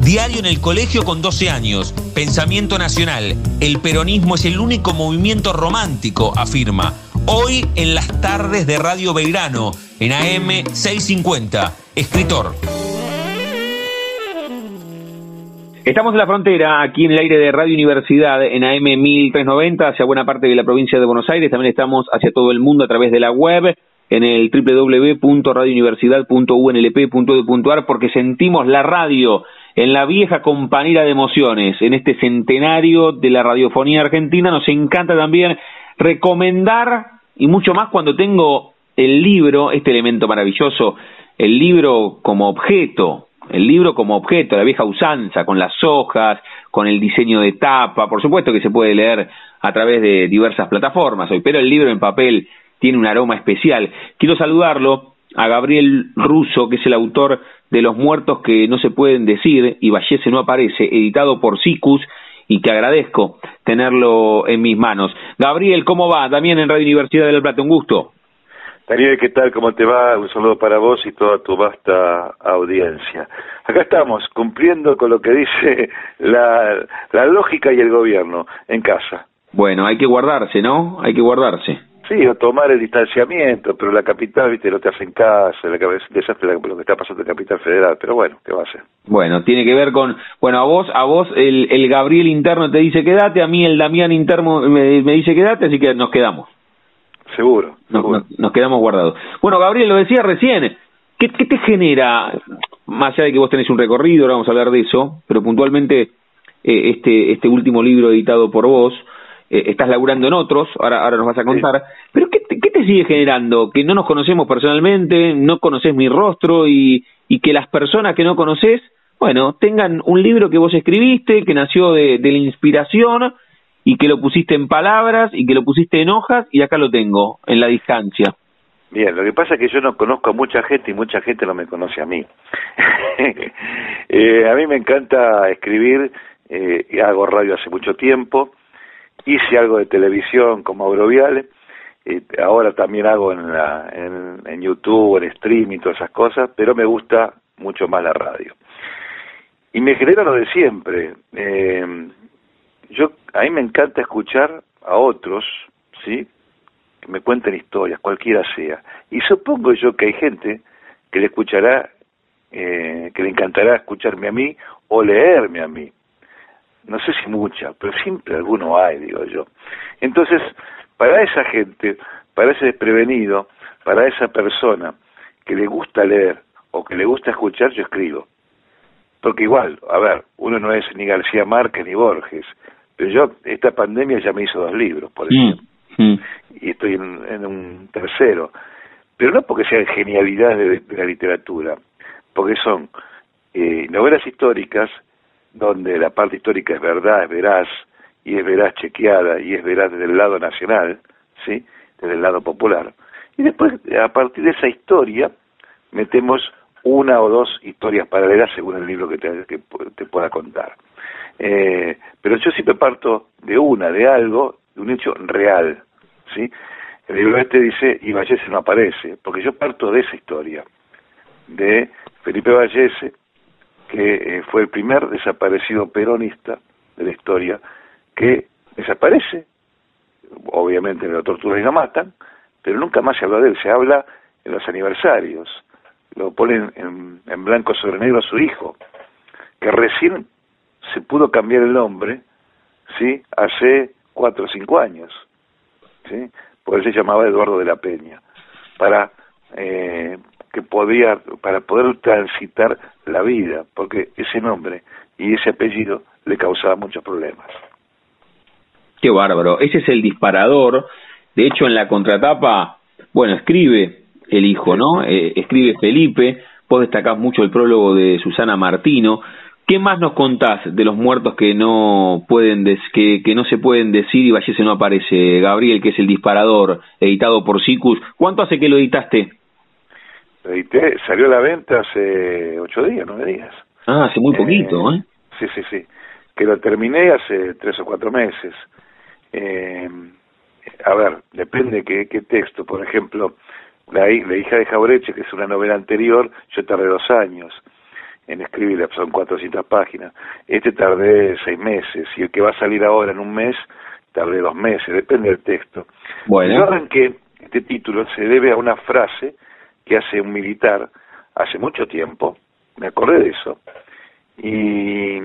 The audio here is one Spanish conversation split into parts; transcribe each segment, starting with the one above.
diario en el colegio con 12 años, pensamiento nacional, el peronismo es el único movimiento romántico, afirma. Hoy en las tardes de Radio Belgrano, en AM 650, escritor. Estamos en la frontera, aquí en el aire de Radio Universidad, en AM 1390, hacia buena parte de la provincia de Buenos Aires. También estamos hacia todo el mundo a través de la web en el www.radiouniversidad.unlp.edu.ar porque sentimos la radio en la vieja compañera de emociones, en este centenario de la radiofonía argentina. Nos encanta también recomendar y mucho más cuando tengo el libro, este elemento maravilloso, el libro como objeto, el libro como objeto, la vieja usanza, con las hojas, con el diseño de tapa, por supuesto que se puede leer a través de diversas plataformas hoy, pero el libro en papel tiene un aroma especial. Quiero saludarlo a Gabriel Russo, que es el autor de Los muertos que no se pueden decir y Vallese no aparece, editado por Sicus y que agradezco tenerlo en mis manos. Gabriel, ¿cómo va? También en Radio Universidad del Plata, un gusto. Daniel, ¿qué tal? ¿Cómo te va? Un saludo para vos y toda tu vasta audiencia. Acá estamos, cumpliendo con lo que dice la, la lógica y el gobierno, en casa. Bueno, hay que guardarse, ¿no? Hay que guardarse. Sí, o tomar el distanciamiento, pero la capital, viste, no te hacen caso, la cabeza, desastre lo que está pasando en la capital federal, pero bueno, ¿qué va a ser? Bueno, tiene que ver con, bueno, a vos, a vos el, el Gabriel interno te dice quédate, a mí el Damián interno me, me dice quédate, así que nos quedamos. Seguro, Nos, seguro. nos- nos quedamos guardados. Bueno, Gabriel, lo decía recién, ¿qué, ¿qué te genera, más allá de que vos tenés un recorrido, ahora vamos a hablar de eso, pero puntualmente eh, este, este último libro editado por vos, eh, estás laburando en otros, ahora, ahora nos vas a contar, pero ¿qué te, ¿qué te sigue generando? Que no nos conocemos personalmente, no conoces mi rostro y, y que las personas que no conoces, bueno, tengan un libro que vos escribiste, que nació de, de la inspiración y que lo pusiste en palabras y que lo pusiste en hojas y acá lo tengo, en la distancia. Bien, lo que pasa es que yo no conozco a mucha gente y mucha gente no me conoce a mí. Eh, a mí me encanta escribir, eh, hago radio hace mucho tiempo, hice algo de televisión como Auroviale, eh, ahora también hago en, la, en, YouTube, en streaming todas esas cosas, pero me gusta mucho más la radio. Y me genera lo de siempre. Eh, yo A mí me encanta escuchar a otros, ¿sí? que me cuenten historias, cualquiera sea. Y supongo yo que hay gente que le escuchará, eh, que le encantará escucharme a mí o leerme a mí. No sé si mucha, pero siempre alguno hay, digo yo. Entonces, para esa gente, para ese desprevenido, para esa persona que le gusta leer o que le gusta escuchar, yo escribo. Porque igual, a ver, uno no es ni García Márquez ni Borges, pero yo, esta pandemia ya me hizo dos libros, por ejemplo Mm. y estoy en, en un tercero. Pero no porque sean genialidades de, de la literatura, porque son eh, novelas históricas donde la parte histórica es verdad, es veraz, y es veraz chequeada, y es veraz desde el lado nacional, ¿sí? desde el lado popular. Y después, a partir de esa historia, metemos una o dos historias paralelas según el libro que te, que te pueda contar. Eh, pero yo siempre parto de una, de algo, de un hecho real, ¿sí? El libro este dice, y Vallese no aparece, porque yo parto de esa historia, de Felipe Vallese, que eh, fue el primer desaparecido peronista de la historia, que desaparece, obviamente lo torturan y lo matan, pero nunca más se habla de él, se habla en los aniversarios, lo ponen en, en blanco sobre negro a su hijo, que recién se pudo cambiar el nombre, ¿sí? Hace cuatro o cinco años, ¿sí? Porque se llamaba Eduardo de la Peña, para eh, que podía, para poder transitar la vida, porque ese nombre y ese apellido le causaba muchos problemas. Qué bárbaro. Ese es el disparador. De hecho, en la contratapa, bueno, escribe el hijo, ¿no? Eh, escribe Felipe. Vos destacás mucho el prólogo de Susana Martino. ¿Qué más nos contás de los muertos que no pueden que, que no se pueden decir y Vallese no aparece? Gabriel, que es el disparador, editado por Sicus. ¿Cuánto hace que lo editaste? Lo edité, salió a la venta hace ocho días, nueve días. Ah, hace muy poquito, ¿eh? Sí, sí, sí. Que lo terminé hace tres o cuatro meses. Eh, a ver, depende qué, qué texto. Por ejemplo, la, la hija de Jaureche, que es una novela anterior, yo tardé dos años en escribirla, son 400 páginas. Este tardé seis meses, y el que va a salir ahora en un mes, tardé dos meses, depende del texto. Bueno. Arranqué, este título se debe a una frase que hace un militar hace mucho tiempo, me acordé de eso, y,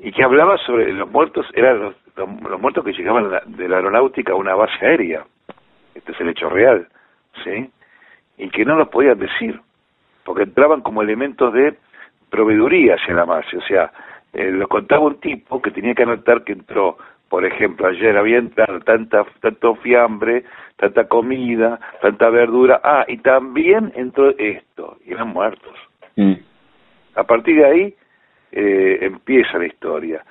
y que hablaba sobre los muertos, eran los, los, muertos que llegaban de la aeronáutica a una base aérea, este es el hecho real, ¿sí? Y que no los podían decir, porque entraban como elementos de proveeduría hacia la base, o sea, eh, lo contaba un tipo que tenía que anotar que entró, por ejemplo, ayer había entrado tanta, tanto fiambre, tanta comida, tanta verdura, ah, y también entró esto, y eran muertos. Mm. A partir de ahí eh, empieza la historia.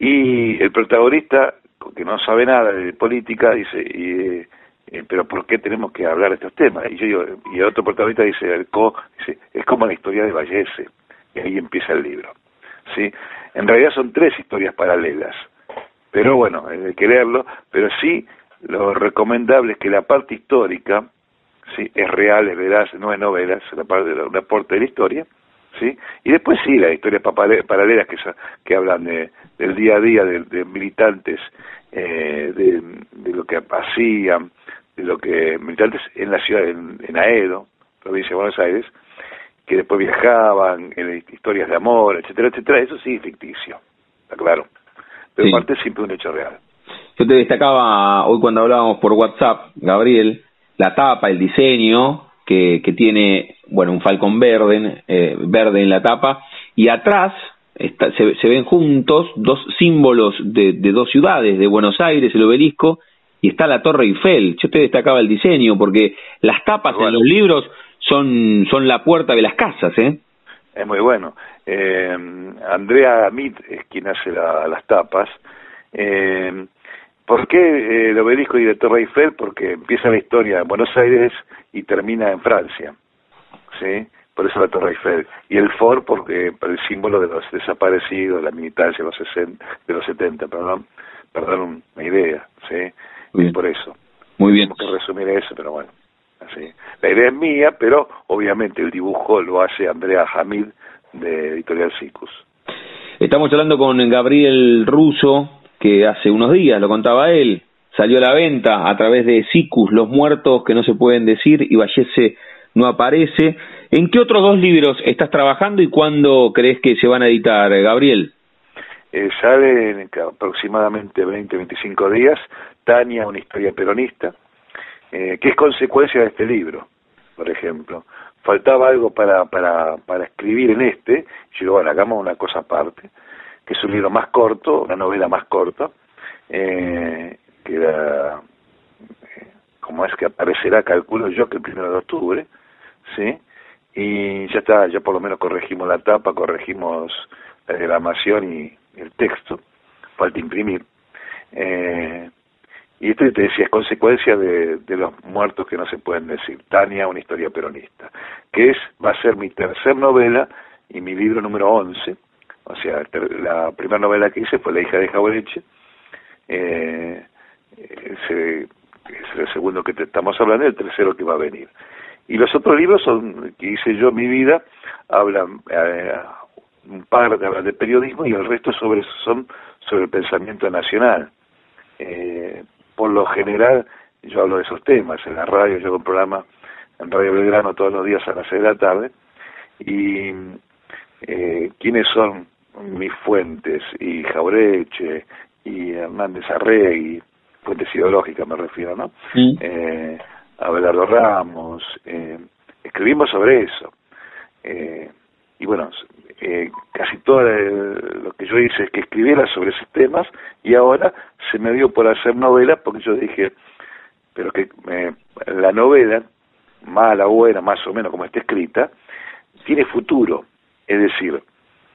Y el protagonista, que no sabe nada de política, dice, y, eh, pero ¿por qué tenemos que hablar de estos temas? Y yo y el otro protagonista dice, el co, dice, es como la historia de Vallese y ahí empieza el libro. ¿sí? En realidad son tres historias paralelas, pero bueno, hay que leerlo, pero sí lo recomendable es que la parte histórica sí es real, es veraz, no es novela, es una parte de un aporte de la historia, ¿sí? Y después sí, las historias paralelas que, que hablan de, del día a día de, militantes, eh, de, lo que hacían, de lo que militantes en la ciudad, en, en Aedo, provincia de Buenos Aires, que después viajaban, en historias de amor, etcétera, etcétera, eso sí es ficticio, está claro. Pero sí. parte siempre un hecho real. Yo te destacaba hoy cuando hablábamos por WhatsApp, Gabriel, la tapa, el diseño, que, que tiene, bueno, un falcón verde, eh, verde en la tapa, y atrás está, se, se, ven juntos dos símbolos de, de, dos ciudades, de Buenos Aires, el obelisco, y está la Torre Eiffel. Yo te destacaba el diseño, porque las tapas en los libros son, son la puerta de las casas, ¿eh? Es muy bueno. Eh, Andrea Amit es quien hace las tapas. Eh, ¿Por qué eh, el obelisco y la Torre Eiffel? Porque empieza la historia en Buenos Aires y termina en Francia. ¿Sí? Por eso la Torre Eiffel. Y el Ford porque por el símbolo de los desaparecidos, la militancia de los, 60, de los 70, perdón, perdón, una idea. ¿sí? Y por eso. Muy bien. Tengo que resumir eso, pero bueno. La idea es mía, pero obviamente el dibujo lo hace Andrea Hamid de Editorial Cicus. Estamos hablando con Gabriel Russo, que hace unos días, lo contaba él, salió a la venta a través de Cicus, Los Muertos que no se pueden decir, y Vallese no aparece. ¿En qué otros dos libros estás trabajando y cuándo crees que se van a editar, Gabriel? Eh, sale en aproximadamente 20, 25 días, Tania, una historia peronista, eh, que es consecuencia de este libro, por ejemplo. Faltaba algo para, para, para escribir en este, y yo digo, bueno, hagamos una cosa aparte, que es un libro más corto, una novela más corta, eh, que era, eh, como es que aparecerá, calculo yo, que el primero de octubre, ¿sí? Y ya está, ya por lo menos corregimos la tapa, corregimos la diagramación y el texto, falta imprimir. Eh, y esto te decía, es consecuencia de, de, los muertos que no se pueden decir. Tania, una historia peronista, que es va a ser mi tercer novela y mi libro número 11. O sea, la primera novela que hice fue La hija de Jaureche. Eh, ese, es el segundo que estamos hablando y el tercero que va a venir. Y los otros libros son que hice yo en mi vida, hablan eh, un par de, de periodismo y el resto sobre son sobre el pensamiento nacional. Eh, por lo general yo hablo de esos temas en la radio, yo hago un programa en Radio Belgrano todos los días a las seis de la tarde y eh, quiénes son mis fuentes y Jaureche y Hernández Arregui, fuentes ideológicas me refiero, ¿no? Eh, Abelardo Ramos, eh, escribimos sobre eso. Eh, y bueno, eh, casi todo lo que yo hice es que escribiera sobre esos temas y ahora se me dio por hacer novela porque yo dije, pero que la novela, mala, buena, más o menos como está escrita, tiene futuro. Es decir,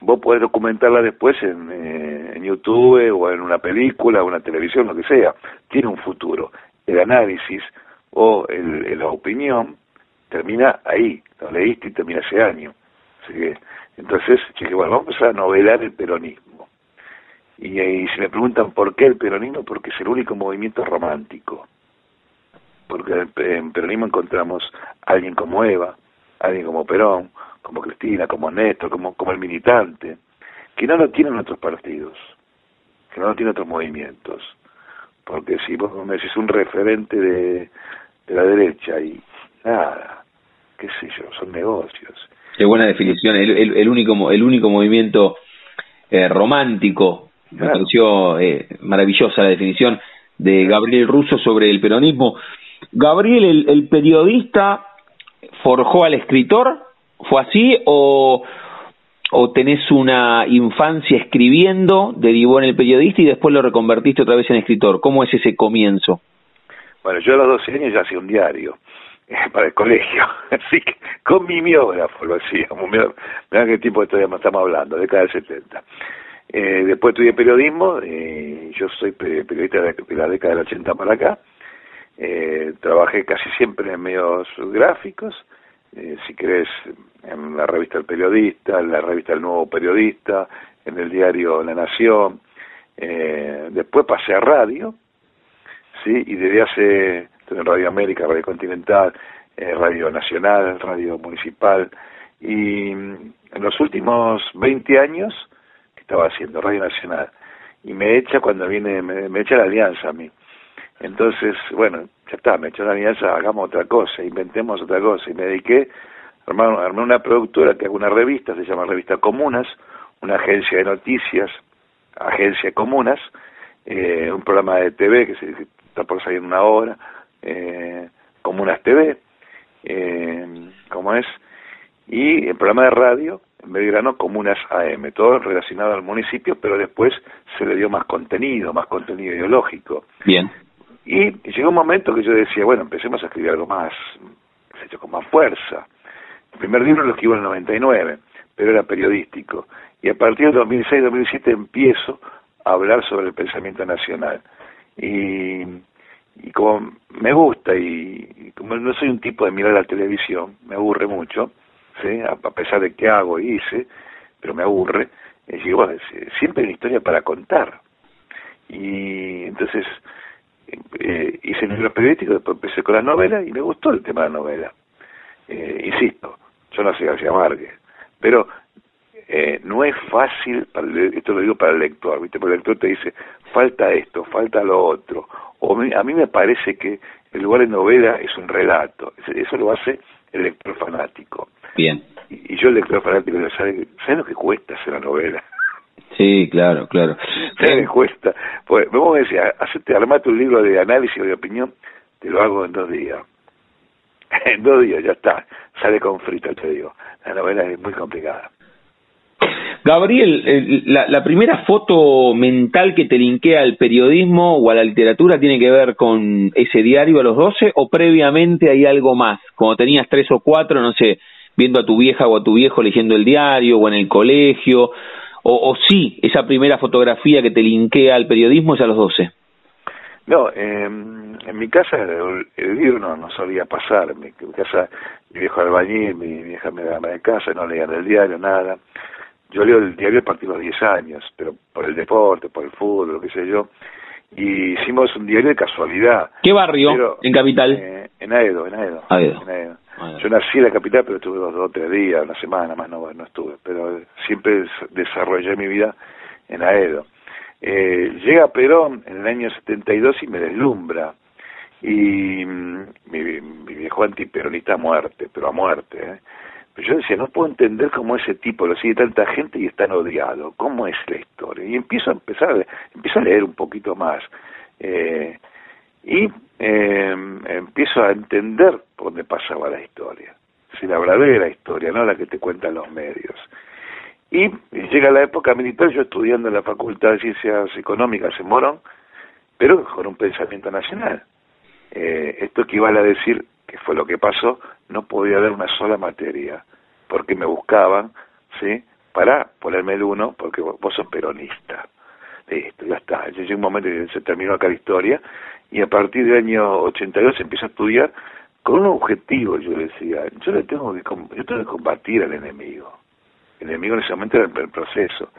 vos podés documentarla después en, eh, en YouTube o en una película, o una televisión, lo que sea. Tiene un futuro. El análisis o el, la opinión termina ahí. Lo leíste y termina ese año. Así que, entonces, dije, bueno, vamos a novelar el peronismo. Y, y si me preguntan por qué el peronismo, porque es el único movimiento romántico. Porque en peronismo encontramos alguien como Eva, alguien como Perón, como Cristina, como Néstor, como, como el militante, que no lo tienen otros partidos, que no lo tienen otros movimientos. Porque si vos me decís un referente de, de la derecha y nada, qué sé yo, son negocios. Qué buena definición, el, el, único el único movimiento eh, romántico, me pareció eh, maravillosa la definición de Gabriel Russo sobre el peronismo. Gabriel, el, el periodista forjó al escritor? ¿Fue así o, o tenés una infancia escribiendo, derivó en el periodista y después lo reconvertiste otra vez en escritor? ¿Cómo es ese comienzo? Bueno, yo a los 12 años ya hacía un diario para el colegio, así que con mi miógrafo lo hacía. Mirá qué tipo de historia estamos hablando, década del 70. Eh, después estudié periodismo, eh, yo soy periodista de la década del 80 para acá, eh, trabajé casi siempre en medios gráficos, eh, si querés, en la revista El Periodista, en la revista El Nuevo Periodista, en el diario La Nación. Eh, después pasé a radio, ¿sí? y desde hace, en Radio América, Radio Continental, eh, Radio Nacional, Radio Municipal, y en los últimos 20 años, que estaba haciendo Radio Nacional, y me echa cuando viene, me, me echa la alianza a mí. Entonces, bueno, ya está, me echó la alianza, hagamos otra cosa, inventemos otra cosa. Y me dediqué, armé, armé una productora que hago una revista, se llama Revista Comunas, una agencia de noticias, agencia Comunas, eh, un programa de TV que se, está por salir en una hora, eh, Comunas TV, eh, como es, y el programa de radio, en Belgrano, Comunas AM, todo relacionado al municipio, pero después se le dio más contenido, más contenido ideológico. Bien. Y, llegó un momento que yo decía, bueno, empecemos a escribir algo más, hecho con más fuerza. El primer libro lo escribo en el 99, pero era periodístico. Y a partir del 2006-2007 empiezo a hablar sobre el pensamiento nacional. Y, y como me gusta y, como no soy un tipo de mirar la televisión, me aburre mucho, ¿sí? a, pesar de que hago y hice, pero me aburre, y digo, bueno, siempre hay una historia para contar. Y entonces eh, hice libros periodísticos, después empecé con las novelas y me gustó el tema de la novela. Eh, insisto, yo no sé García Márquez, pero eh, no es fácil, esto lo digo para el lector, ¿viste? Porque el lector te dice, falta esto, falta lo otro. O a mí me parece que el lugar de novela es un relato, eso lo hace el lector fanático. Bien. Y, yo el lector fanático, ¿sabe, ¿sabe lo que cuesta hacer la novela? Sí, claro, claro. me cuesta. Pues, vamos a decir, hacerte, armate un libro de análisis o de opinión, te lo hago en dos días. en dos días, ya está. Sale con frito, te digo. La novela es muy complicada. Gabriel, la, la, primera foto mental que te linkea al periodismo o a la literatura tiene que ver con ese diario a los 12 o previamente hay algo más? Como tenías tres o cuatro, no sé, viendo a tu vieja o a tu viejo leyendo el diario o en el colegio o, o sí, esa primera fotografía que te linkea al periodismo es a los 12? No, eh, en mi casa el, libro no, no, solía pasar. Mi, casa, mi viejo albañil, mi vieja me daba de casa, no leían el diario, nada. Yo leo el diario a partir de los 10 años, pero por el deporte, por el fútbol, lo que sé yo. Y hicimos un diario de casualidad. ¿Qué barrio en Capital? Eh, en Aedo, en Aedo. Aedo. En Aedo. Yo nací en la capital, pero estuve dos o tres días, una semana más no, no estuve, pero siempre desarrollé mi vida en Aedo. Eh, llega Perón en el año 72 y me deslumbra. Y mm, mi, mi viejo antiperonista a muerte, pero a muerte. ¿eh? Yo decía, no puedo entender cómo ese tipo lo sigue tanta gente y es tan odiado. ¿Cómo es la historia? Y empiezo a empezar, empiezo a leer un poquito más. Eh, y eh, empiezo a entender por dónde pasaba la historia, si la verdadera historia, no la que te cuentan los medios. Y llega la época militar, yo estudiando en la Facultad de Ciencias Económicas en Morón, pero con un pensamiento nacional. Eh, esto equivale a decir que fue lo que pasó, no podía haber una sola materia, porque me buscaban, ¿sí?, para ponerme el uno porque vos, sos peronista. Listo, ya está. Llegó un momento que se terminó acá la historia y a partir del año 82 empezó a estudiar con un objetivo, yo decía, yo le tengo que, yo tengo que combatir al enemigo. El enemigo en ese momento era el proceso,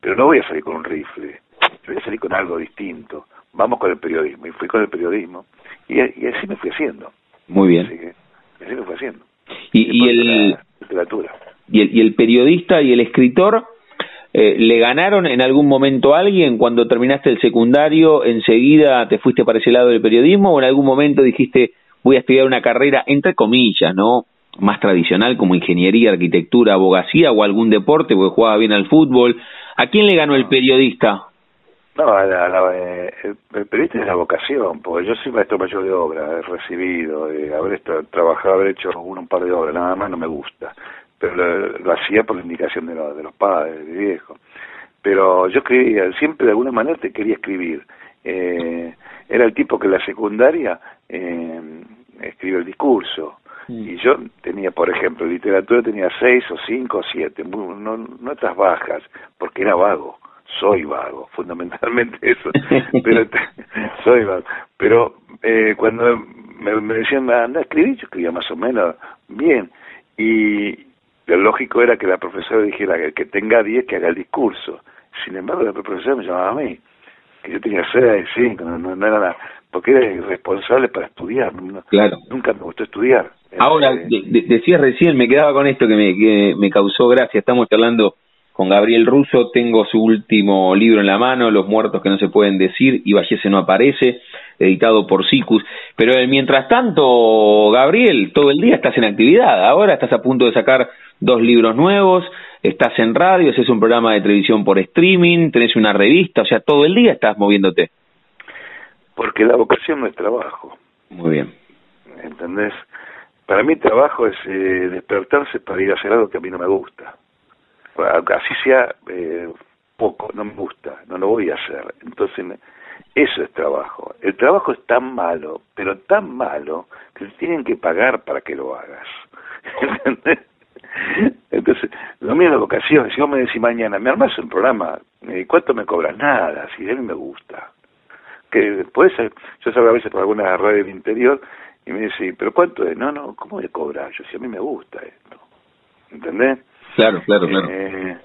pero no voy a salir con un rifle, voy a salir con algo distinto. Vamos con el periodismo, y fui con el periodismo, y, así me fui haciendo. Muy bien. Así, así me fui haciendo. Y, y el... literatura. Y el, y el periodista y el escritor eh, ¿Le ganaron en algún momento a alguien cuando terminaste el secundario? ¿Enseguida te fuiste para ese lado del periodismo o en algún momento dijiste voy a estudiar una carrera, entre comillas, ¿no? Más tradicional como ingeniería, arquitectura, abogacía o algún deporte porque jugaba bien al fútbol. ¿A quién le ganó el periodista? No, la, eh, el, periodista es la vocación, porque yo soy maestro mayor de obra, he recibido, eh, haber trabajado, haber hecho un par de obras, nada más no me gusta pero lo, hacía por la indicación de, de los padres, de viejo. Pero yo escribía, siempre de alguna manera te quería escribir. Eh, era el tipo que en la secundaria eh, escribe el discurso. Mm. Y yo tenía, por ejemplo, literatura tenía seis o cinco o siete, no, notas bajas, porque era vago. Soy vago, fundamentalmente eso. pero soy vago. Pero eh, cuando me, me decían, anda a escribir, yo escribía más o menos bien. Y, lo lógico era que la profesora dijera que el que tenga 10 que haga el discurso. Sin embargo, la profesora me llamaba a mí, que yo tenía 6, 5, no, no, era nada, porque era irresponsable para estudiar. claro. Nunca me gustó estudiar. Ahora, eh, decías recién, me quedaba con esto que me, que me causó gracia, estamos hablando con Gabriel Russo, tengo su último libro en la mano, Los muertos que no se pueden decir, y Vallese no aparece, editado por Sicus. Pero mientras tanto, Gabriel, todo el día estás en actividad, ahora estás a punto de sacar dos libros nuevos, estás en radio, es un programa de televisión por streaming, tenés una revista, o sea, todo el día estás moviéndote. Porque la vocación no es trabajo. Muy bien. ¿Entendés? Para mí trabajo es eh, despertarse para ir a hacer algo que a mí no me gusta. Así sea eh, poco, no me gusta, no lo voy a hacer. Entonces, eso es trabajo. El trabajo es tan malo, pero tan malo, que te tienen que pagar para que lo hagas. Entonces, lo mío es la vocación. Si vos me decís mañana, me armas un programa, ¿cuánto me cobras? Nada, si a mí me gusta. Que puede ser, yo salgo a veces por alguna radio del interior y me dice, ¿pero cuánto es? No, no, ¿cómo me cobras? Yo, si a mí me gusta esto. ¿Entendés? Claro, claro, claro. Eh,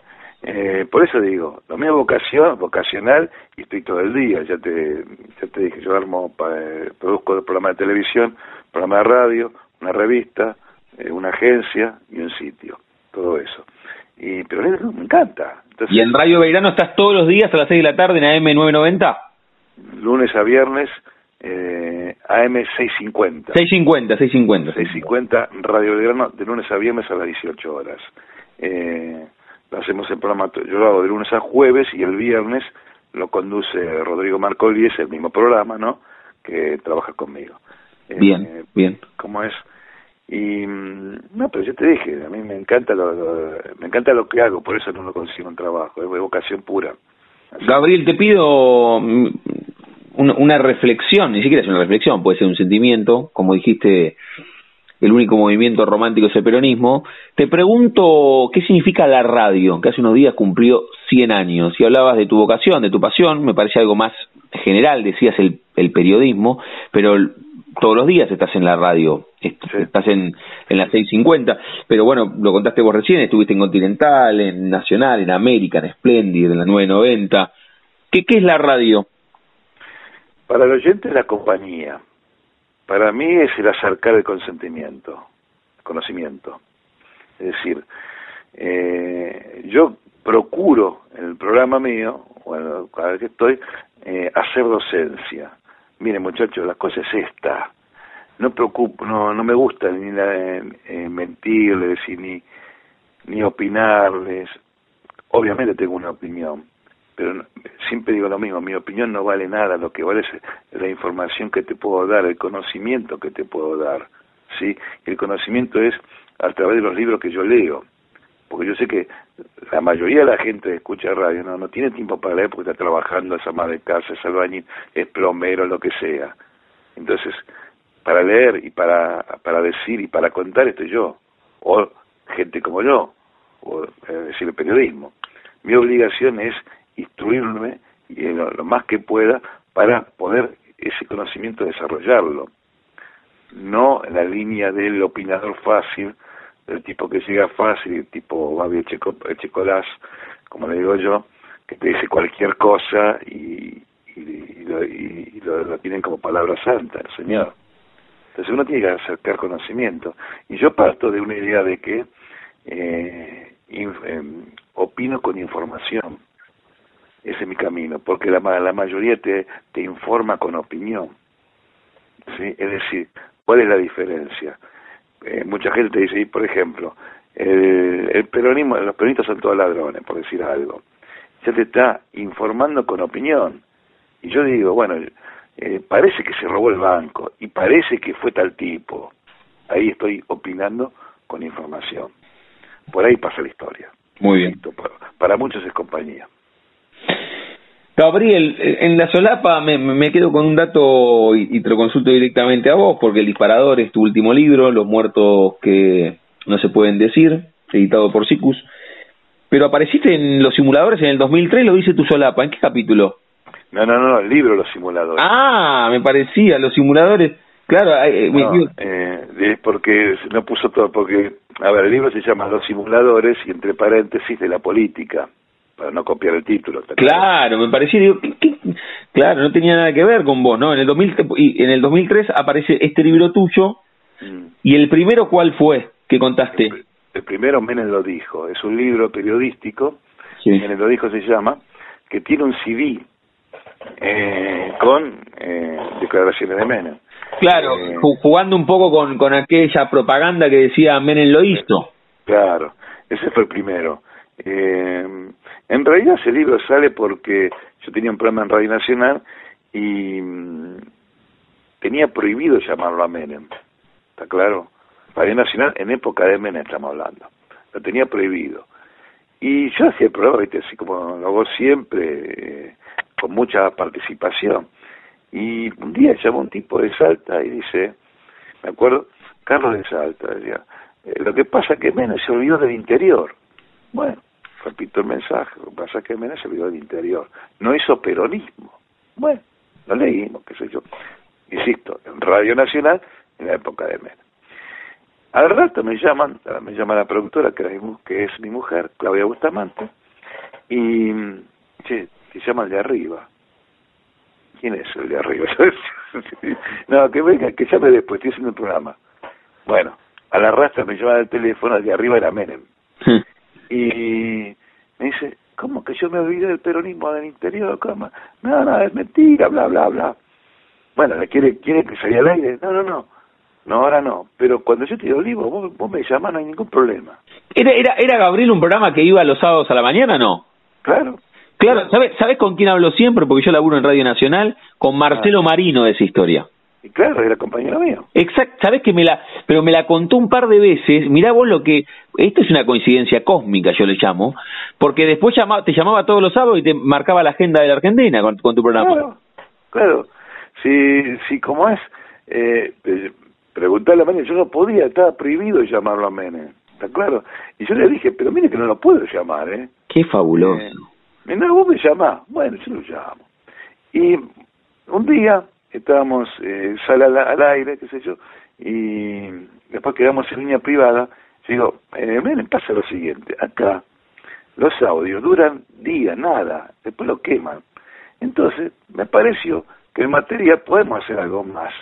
eh, por eso digo, lo mío es vocación, vocacional, y estoy todo el día, ya te, ya te dije, yo armo, eh, produzco el programa de televisión, programa de radio, una revista, eh, una agencia y un sitio, todo eso. Y, pero me encanta. ¿Y en Radio Beirano estás todos los días a las 6 de la tarde en AM990? Lunes a viernes, eh, AM650. 650, 650. 650, Radio Belgrano, de lunes a viernes a las 18 horas. Eh, lo hacemos el programa, yo lo hago de lunes a jueves y el viernes lo conduce Rodrigo Marcoli, es el mismo programa, ¿no? Que trabaja conmigo. Bien, eh, bien. ¿Cómo es? Y no, pero yo te dije, a mí me encanta lo, me encanta lo que hago, por eso no lo consigo en trabajo, es vocación pura. Gabriel, te pido mm, una, reflexión, ni siquiera es una reflexión, puede ser un sentimiento, como dijiste, el único movimiento romántico es el peronismo. Te pregunto, ¿qué significa la radio? Que hace unos días cumplió 100 años. Y hablabas de tu vocación, de tu pasión, me parece algo más general, decías el, el periodismo, pero todos los días estás en la radio, estás en, en las 6.50, pero bueno, lo contaste vos recién, estuviste en Continental, en Nacional, en América, en Splendid, en la 990. ¿Qué, qué es la radio? Para el oyente la compañía. Para mí es el acercar el consentimiento, conocimiento. Es decir, eh, yo procuro en el programa mío, bueno, cada vez que estoy, eh, hacer docencia. Mire muchachos, la cosa es esta, no preocupo, no, no me gusta ni eh, mentirles ni, ni opinarles, obviamente tengo una opinión, pero siempre digo lo mismo, mi opinión no vale nada, lo que vale es la información que te puedo dar, el conocimiento que te puedo dar, ¿sí? el conocimiento es a través de los libros que yo leo, porque yo sé que la mayoría de la gente que escucha radio no, no tiene tiempo para leer porque está trabajando, es ama de casa, es albañil, es plomero, lo que sea. Entonces, para leer y para, para decir y para contar estoy yo, o gente como yo, o es decir, el periodismo. Mi obligación es instruirme lo, lo más que pueda para poder ese conocimiento desarrollarlo. No en la línea del opinador fácil, del tipo que llega fácil, el tipo Babi Checolás, como le digo yo, que te dice cualquier cosa y, y, lo, y lo, tienen como palabra santa, el Señor. Entonces uno tiene que acercar conocimiento. Y yo parto de una idea de que eh, em, opino con información. Ese es mi camino, porque la, la mayoría te, te informa con opinión. ¿sí? Es decir, ¿cuál es la diferencia? Eh, mucha gente te dice, por ejemplo, el, el peronismo, los peronistas son todos ladrones, por decir algo. Ya te está informando con opinión. Y yo digo, bueno, eh, parece que se robó el banco y parece que fue tal tipo. Ahí estoy opinando con información. Por ahí pasa la historia. Muy bien. Para, muchos es compañía. Gabriel, en la solapa me, me quedo con un dato y, te lo consulto directamente a vos, porque El Disparador es tu último libro, Los Muertos que no se pueden decir, editado por Sicus. Pero apareciste en Los Simuladores en el 2003, lo dice tu solapa. ¿En qué capítulo? No, no, no, el libro Los Simuladores. Ah, me parecía, Los Simuladores. Claro, eh, eh, porque no puso todo, porque, a ver, el libro se llama Los Simuladores y entre paréntesis de la política, para no copiar el título. Claro, me parecía, digo, claro, no tenía nada que ver con vos, ¿no? En el, 2000, y en el 2003 aparece este libro tuyo, mm. y el primero, ¿cuál fue que contaste? El, primero, Menem lo dijo, es un libro periodístico, sí. Menem lo dijo se llama, que tiene un CD eh, con eh, declaraciones de Menem. Claro, eh, jugando un poco con, con aquella propaganda que decía Menem lo hizo. Claro, ese fue el primero. Eh, en realidad ese libro sale porque yo tenía un programa en Radio Nacional y mm, tenía prohibido llamarlo a Menem. ¿Está claro? Radio Nacional en época de Menem estamos hablando. Lo tenía prohibido. Y yo hacía el programa, así como lo hago siempre, con mucha participación. Y un día llamó un tipo de Salta y dice, me acuerdo, Carlos de Salta, decía, eh, lo que pasa es que Menem se olvidó del interior. Bueno, repito el mensaje, lo que pasa es que Menem se olvidó del interior. No hizo peronismo. Bueno, lo leímos, qué sé yo. Insisto, en Radio Nacional, en la época de Menem. Al rato me llaman, me llama la productora, que, que es mi mujer, Claudia Bustamante, y, che, se llama el de arriba. ¿Quién es el de arriba? no, que venga, que llame después, estoy haciendo el programa. Bueno, a la rastra me llama el teléfono, el de arriba era Menem. Y me dice, ¿cómo que yo me olvidé del peronismo del interior? ¿Cómo? No, no, es mentira, bla, bla, bla. Bueno, ¿quiere, quiere que salga al aire? No, no, no. No, ahora no. Pero cuando yo te digo, Olivo, vos, vos me llamás, no hay ningún problema. ¿Era, era, ¿Era Gabriel un programa que iba los sábados a la mañana, no? Claro. Claro, ¿sabes, ¿sabes con quién hablo siempre? Porque yo laburo en Radio Nacional, con Marcelo ah. Marino de esa historia. Y claro, era compañero mío. Exacto, sabes que me la, pero me la contó un par de veces. Mirá vos lo que, esto es una coincidencia cósmica, yo le llamo, porque después te llamaba todos los sábados y te marcaba la agenda de la Argentina con, tu programa. Claro, claro. Sí, sí, ¿cómo es? Eh, preguntarle a Menem, yo no podía, estaba prohibido llamarlo a Menem, ¿está claro? Y yo le dije, pero mire que no lo puedo llamar, ¿eh? Qué fabuloso. Eh, no, vos me llamás. Bueno, yo lo llamo. Y un día estábamos, eh, sale al, aire, qué sé yo, y después quedamos en línea privada. Yo digo, eh, miren, pasa lo siguiente, acá los audios duran días, nada, después lo queman. Entonces, me pareció que en materia podemos hacer algo más.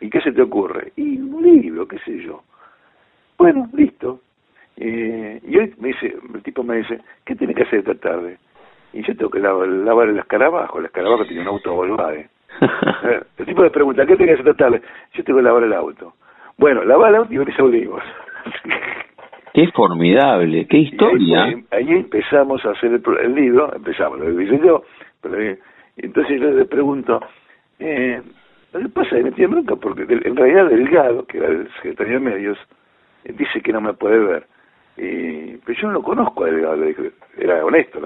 ¿Y qué se te ocurre? Y un libro, qué sé yo. Bueno, listo. Eh, y hoy me dice, el tipo me dice, ¿qué tiene que hacer esta tarde? y yo tengo que lavar, el escarabajo, el escarabajo tiene un auto Volkswagen. el tipo me pregunta, ¿qué tenés que hacer tarde? Yo tengo que lavar el auto. Bueno, lavar el auto y venís a Olivos. Qué formidable, qué historia. Ahí, empezamos a hacer el, libro, empezamos, lo hice yo, pero, eh, entonces yo le pregunto, eh, ¿qué pasa? Me tiene bronca porque en realidad Delgado, que era el secretario de medios, eh, dice que no me puede ver. Y, pero yo no lo conozco a Delgado, era honesto,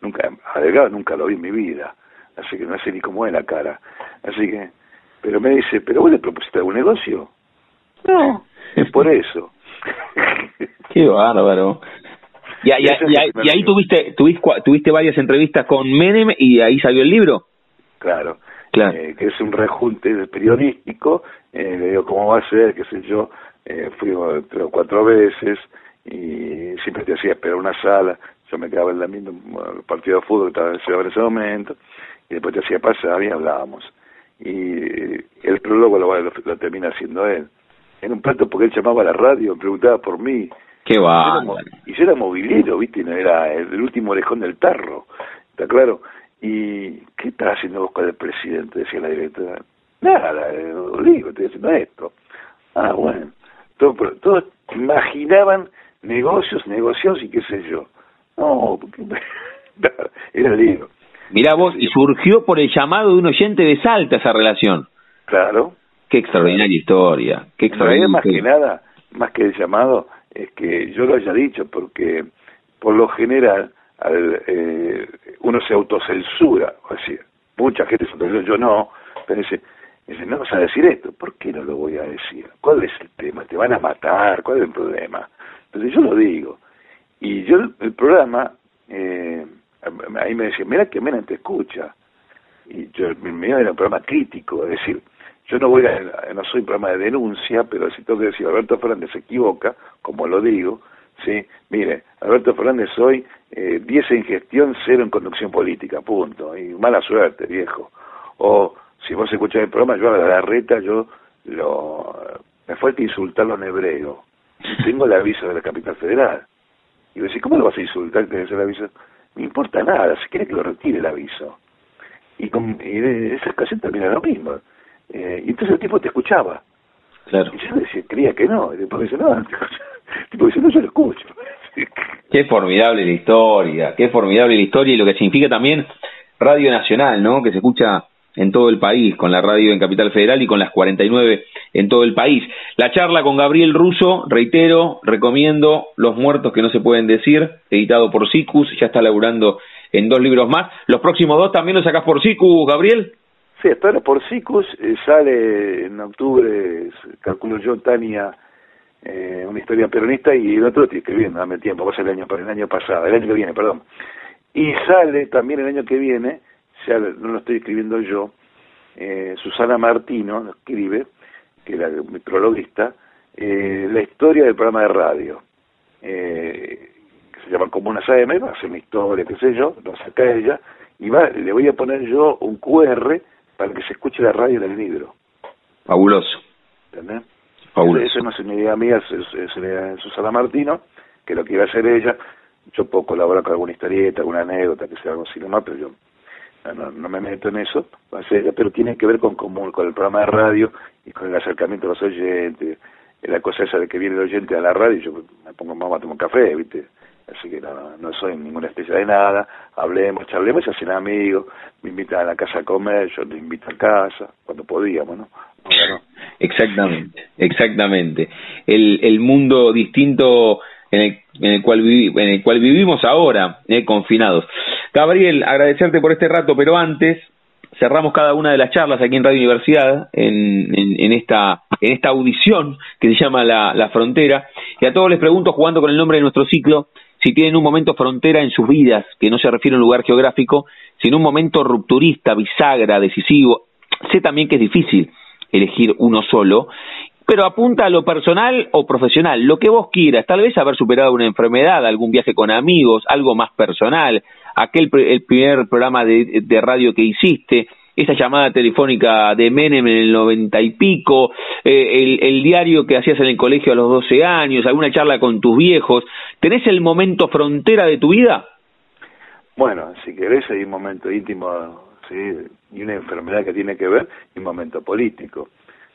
nunca a Delgado nunca lo vi en mi vida, así que no sé ni cómo es la cara. Así que, pero me dice, ¿pero vos le propusiste algún negocio? No, es por eso. Qué bárbaro. Y, ahí tuviste, tuviste, tuviste varias entrevistas con Menem y ahí salió el libro. Claro, claro. Eh, que es un rejunte periodístico, eh, le digo cómo va a ser, qué sé yo, eh, fui tres o cuatro veces y siempre te hacía esperar una sala, yo me quedaba en la misma partido de fútbol que estaba en ese momento, y después te hacía pasar y hablábamos. Y el prólogo lo, lo, termina haciendo él. En un plato porque él llamaba a la radio, preguntaba por mí. Qué va. Y yo era movilero, ¿viste? No era el, último orejón del tarro, ¿está claro? ¿Y qué estás haciendo vos con el presidente? Decía la directora. Nada, eh, digo, estoy haciendo esto. Ah, bueno. Todos, todos imaginaban negocios, negocios y qué sé yo. No, porque era lío. Mirá vos, y surgió por el llamado de un oyente de Salta esa relación. Claro. Qué extraordinaria historia. Qué extraordinaria más que nada, más que el llamado, es que yo lo haya dicho, porque por lo general al, eh, uno se autocensura, o decir, mucha gente se autocensura, yo no, pero dice, dice, no vas a decir esto, ¿por qué no lo voy a decir? ¿Cuál es el tema? ¿Te van a matar? ¿Cuál es el problema? Entonces yo lo digo. Y yo el programa, eh, ahí me decía, mira que Mena te escucha. Y yo, mío era un programa crítico, es decir, yo no voy a, no soy un programa de denuncia, pero si tengo que decir, Alberto Fernández se equivoca, como lo digo, sí, mire, Alberto Fernández hoy, eh, 10 en gestión, cero en conducción política, punto, y mala suerte, viejo. O si vos escuchás el programa, yo a la reta, yo lo, me falta insultarlo en hebreo. Tengo el aviso de la capital federal. Y vos decís, ¿cómo lo vas a insultar? que el aviso? No importa nada, si quiere que lo retire el aviso. Y, con, y de esa ocasión también era lo mismo. Eh, y entonces el tipo te escuchaba. Claro. Y yo decía, creía que no. Y después dice, no, el tipo dice, no, yo lo escucho. Qué formidable la historia, qué formidable la historia y lo que significa también Radio Nacional, ¿no? Que se escucha en todo el país, con la radio en Capital Federal y con las 49 en todo el país. La charla con Gabriel Russo, reitero, recomiendo Los muertos que no se pueden decir, editado por Sicus, ya está laburando en dos libros más. ¿Los próximos dos también los sacás por Sicus, Gabriel? Sí, espero por Sicus, eh, sale en octubre, calculo yo, Tania, eh, una historia peronista y el otro estoy escribiendo, dame tiempo, va a ser el año, el año pasado, el año que viene, perdón. Y sale también el año que viene ya no lo estoy escribiendo yo, eh, Susana Martino escribe, que era mi prologuista, eh, la historia del programa de radio, eh, que se llama Comunas AM, va a hacer mi historia, qué sé yo, lo saca ella, y va, le voy a poner yo un QR para que se escuche la radio del libro. Fabuloso. ¿Entendés? Fabuloso. Esa no es una idea mía, es, es, Susana Martino, que lo quiere hacer ella. Yo puedo colaborar con alguna historieta, alguna anécdota, que sea algo así nomás, pero yo no, no me meto en eso, pero tiene que ver con, con, con el programa de radio y con el acercamiento a los oyentes, la cosa esa de que viene el oyente a la radio y yo me pongo mamá a tomar café, ¿viste? Así que no, no soy ninguna especie de nada, hablemos, charlemos, se hacen amigos, me invitan a la casa a comer, yo te invito a casa, cuando podíamos, ¿no? Exactamente, exactamente. El, el mundo distinto en el, en el, cual, en el cual vivimos ahora, eh, confinados. Gabriel, agradecerte por este rato, pero antes cerramos cada una de las charlas aquí en Radio Universidad, en, en, esta, en esta audición que se llama la, la Frontera, y a todos les pregunto, jugando con el nombre de nuestro ciclo, si tienen un momento frontera en sus vidas, que no se refiere a un lugar geográfico, sino un momento rupturista, bisagra, decisivo. Sé también que es difícil elegir uno solo, pero apunta a lo personal o profesional, lo que vos quieras, tal vez haber superado una enfermedad, algún viaje con amigos, algo más personal, aquel el primer programa de, radio que hiciste, esa llamada telefónica de Menem en el noventa y pico, eh, el, el, diario que hacías en el colegio a los doce años, alguna charla con tus viejos, ¿tenés el momento frontera de tu vida? Bueno, si querés hay un momento íntimo, sí, y una enfermedad que tiene que ver y un momento político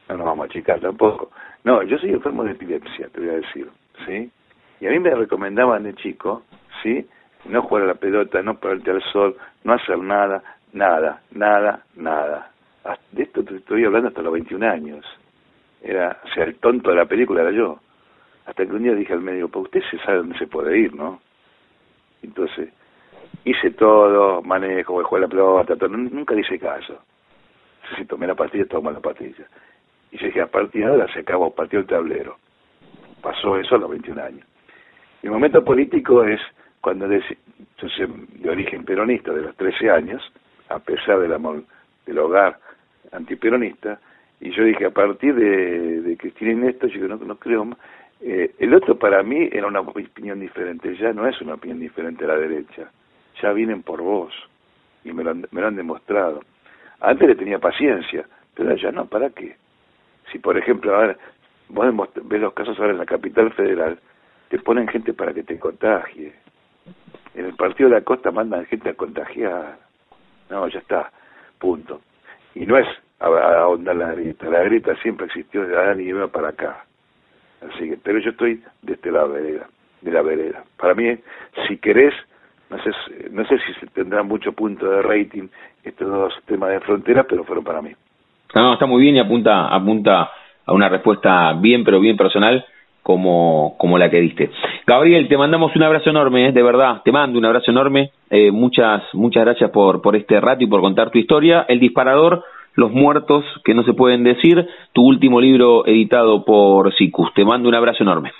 no nos vamos a achicar tampoco. No, yo soy enfermo de epilepsia, te voy a decir, ¿sí? Y a mí me recomendaban de chico, ¿sí? No jugar a la pelota, no pararte al sol, no hacer nada, nada, nada, nada. De esto te estoy hablando hasta los 21 años. Era, o sea, el tonto de la película era yo. Hasta que un día dije al médico, pues usted se sabe dónde se puede ir, ¿no? Entonces, hice todo, manejo, juego la pelota, todo, nunca hice caso. Si tomé la pastilla, tomé la pastilla. Y yo dije, a partir de ahora se acabó, partió el tablero. Pasó eso a los 21 años. El momento político es cuando yo soy de origen peronista de los 13 años, a pesar del amor del hogar antiperonista, y yo dije, a partir de, de Cristina Inés, yo no, no creo más, eh, el otro para mí era una opinión diferente, ya no es una opinión diferente a la derecha, ya vienen por vos, y me lo han, me lo han demostrado. Antes le tenía paciencia, pero ya no, ¿para qué? Si por ejemplo, ahora vos ves los casos ahora en la capital federal, te ponen gente para que te contagie. En el partido de la costa mandan gente a contagiar. No, ya está, punto. Y no es ahondar la grieta, la grieta siempre existió de Adán y Eva para acá. Así que, pero yo estoy de este lado de la vereda. Para mí, si querés, no sé, no sé si se tendrá mucho punto de rating estos dos temas de frontera, pero fueron para mí. No, está muy bien y apunta, apunta a una respuesta bien, pero bien personal como, como la que diste. Gabriel, te mandamos un abrazo enorme, ¿eh? de verdad, te mando un abrazo enorme. Eh, muchas, muchas gracias por, por este rato y por contar tu historia. El disparador, Los muertos que no se pueden decir, tu último libro editado por Sicus. Te mando un abrazo enorme.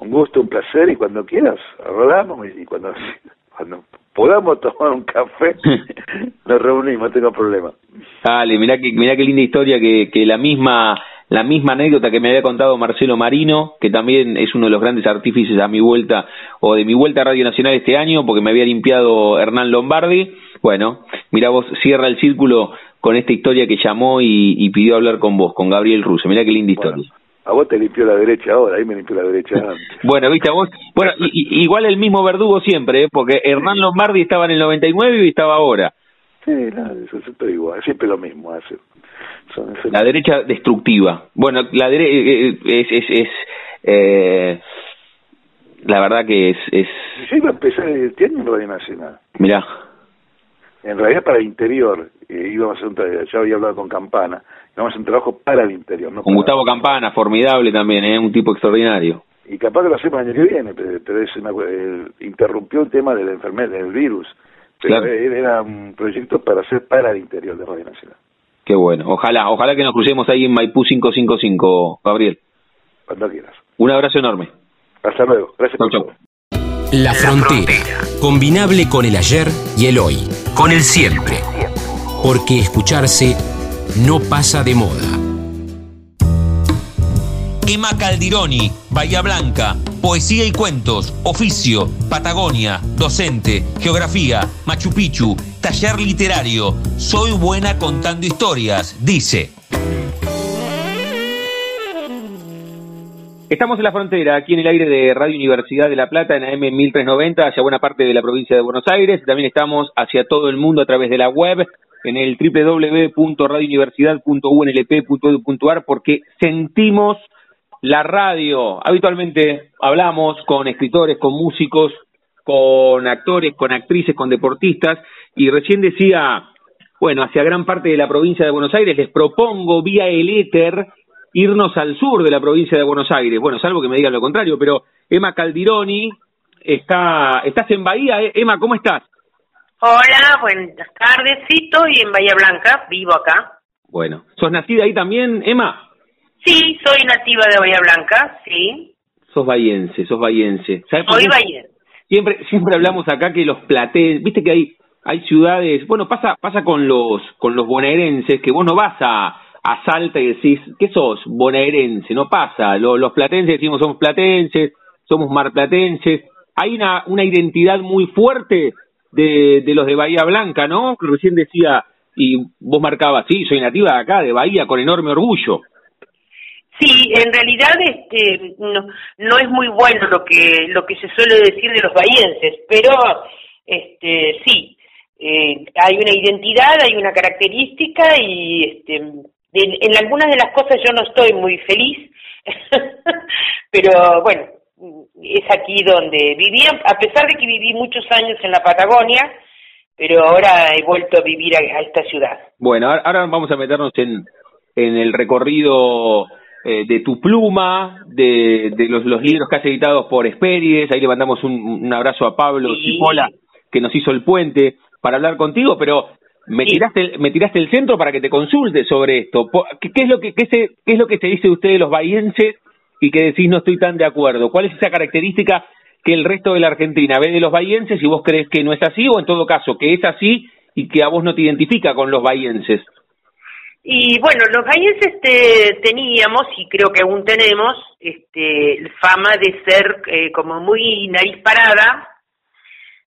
Un gusto, un placer y cuando quieras, rodamos y cuando, cuando podamos tomar un café, nos reunimos, no tengo problema. Dale, mirá que, mirá qué linda historia que, que la misma la misma anécdota que me había contado Marcelo Marino, que también es uno de los grandes artífices a mi vuelta o de mi vuelta a Radio Nacional este año, porque me había limpiado Hernán Lombardi. Bueno, mira vos, cierra el círculo con esta historia que llamó y, pidió hablar con vos, con Gabriel Russo. Mira qué linda historia. A vos te limpió la derecha ahora, ahí me limpió la derecha antes. bueno, viste, a vos. Bueno, igual el mismo verdugo siempre, ¿eh? porque Hernán Lombardi estaba en el 99 y estaba ahora. Sí, no, eso, es igual, siempre lo mismo hace. La derecha destructiva. Bueno, la derecha eh, eh, es, es, es eh, la verdad que es, es... Yo iba a empezar este año en Radio Nacional. Mirá. En realidad para el interior, eh, íbamos a hacer un ya había hablado con Campana, a hacer un trabajo para el interior. No con Gustavo Campana, formidable también, ¿eh? un tipo extraordinario. Y capaz que lo hacemos el año que viene, pero, es una, interrumpió el tema de la enfermedad, del virus. Pero era un proyecto para hacer para el interior de Radio Nacional. Qué bueno. Ojalá, ojalá que nos crucemos ahí en Maipú 555, Gabriel. Cuando quieras. Un abrazo enorme. Hasta luego. Gracias por La frontera, combinable con el ayer y el hoy, con el siempre. Porque escucharse no pasa de moda. Emma Caldironi, Bahía Blanca, Poesía y Cuentos, Oficio, Patagonia, Docente, Geografía, Machu Picchu, Taller Literario. Soy buena contando historias, dice. Estamos en la frontera, aquí en el aire de Radio Universidad de La Plata, en AM 1390, hacia buena parte de la provincia de Buenos Aires. También estamos hacia todo el mundo a través de la web, en el www.radiouniversidad.unlp.edu.ar, porque sentimos la radio, habitualmente hablamos con escritores, con músicos, con actores, con actrices, con deportistas, y recién decía, bueno, hacia gran parte de la provincia de Buenos Aires, les propongo vía el éter irnos al sur de la provincia de Buenos Aires. Bueno, salvo que me digan lo contrario, pero Emma Caldironi está, estás en Bahía. Eh, Emma, ¿cómo estás? Hola, buenas tardes, sí, estoy en Bahía Blanca, vivo acá. Bueno, ¿sos nacida ahí también, Emma? Sí, soy nativa de Bahía Blanca, sí. Sos bahiense, sos bahiense. soy bahiense. Siempre, siempre hablamos acá que los platenses, viste que hay, hay ciudades, bueno, pasa, pasa con los, con los bonaerenses, que vos no vas a, a Salta y decís, ¿qué sos? Bonaerense, no pasa. los platenses decimos somos platenses, somos marplatenses. Hay una, una identidad muy fuerte de, de los de Bahía Blanca, ¿no? Recién decía, y vos marcabas, sí, soy nativa de acá, de Bahía, con enorme orgullo. Sí, en realidad este no, no es muy bueno lo que lo que se suele decir de los bahienses, pero este sí, eh, hay una identidad, hay una característica y este en, algunas de las cosas yo no estoy muy feliz, pero bueno, es aquí donde viví, a pesar de que viví muchos años en la Patagonia, pero ahora he vuelto a vivir a, esta ciudad. Bueno, ahora vamos a meternos en, en el recorrido eh, de tu pluma, de, de los, los, libros que has editado por Esperides. Ahí le mandamos un, un abrazo a Pablo Cipolla, que nos hizo el puente para hablar contigo, pero me tiraste me tiraste el centro para que te consulte sobre esto. ¿Qué, es lo que qué, se, qué es lo que se dice de ustedes los bahienses y que decís no estoy tan de acuerdo? ¿Cuál es esa característica que el resto de la Argentina ve de los bahienses y vos crees que no es así o en todo caso que es así y que a vos no te identifica con los bahienses. Y bueno, los bahienses este, teníamos, y creo que aún tenemos, este, fama de ser eh, como muy nariz parada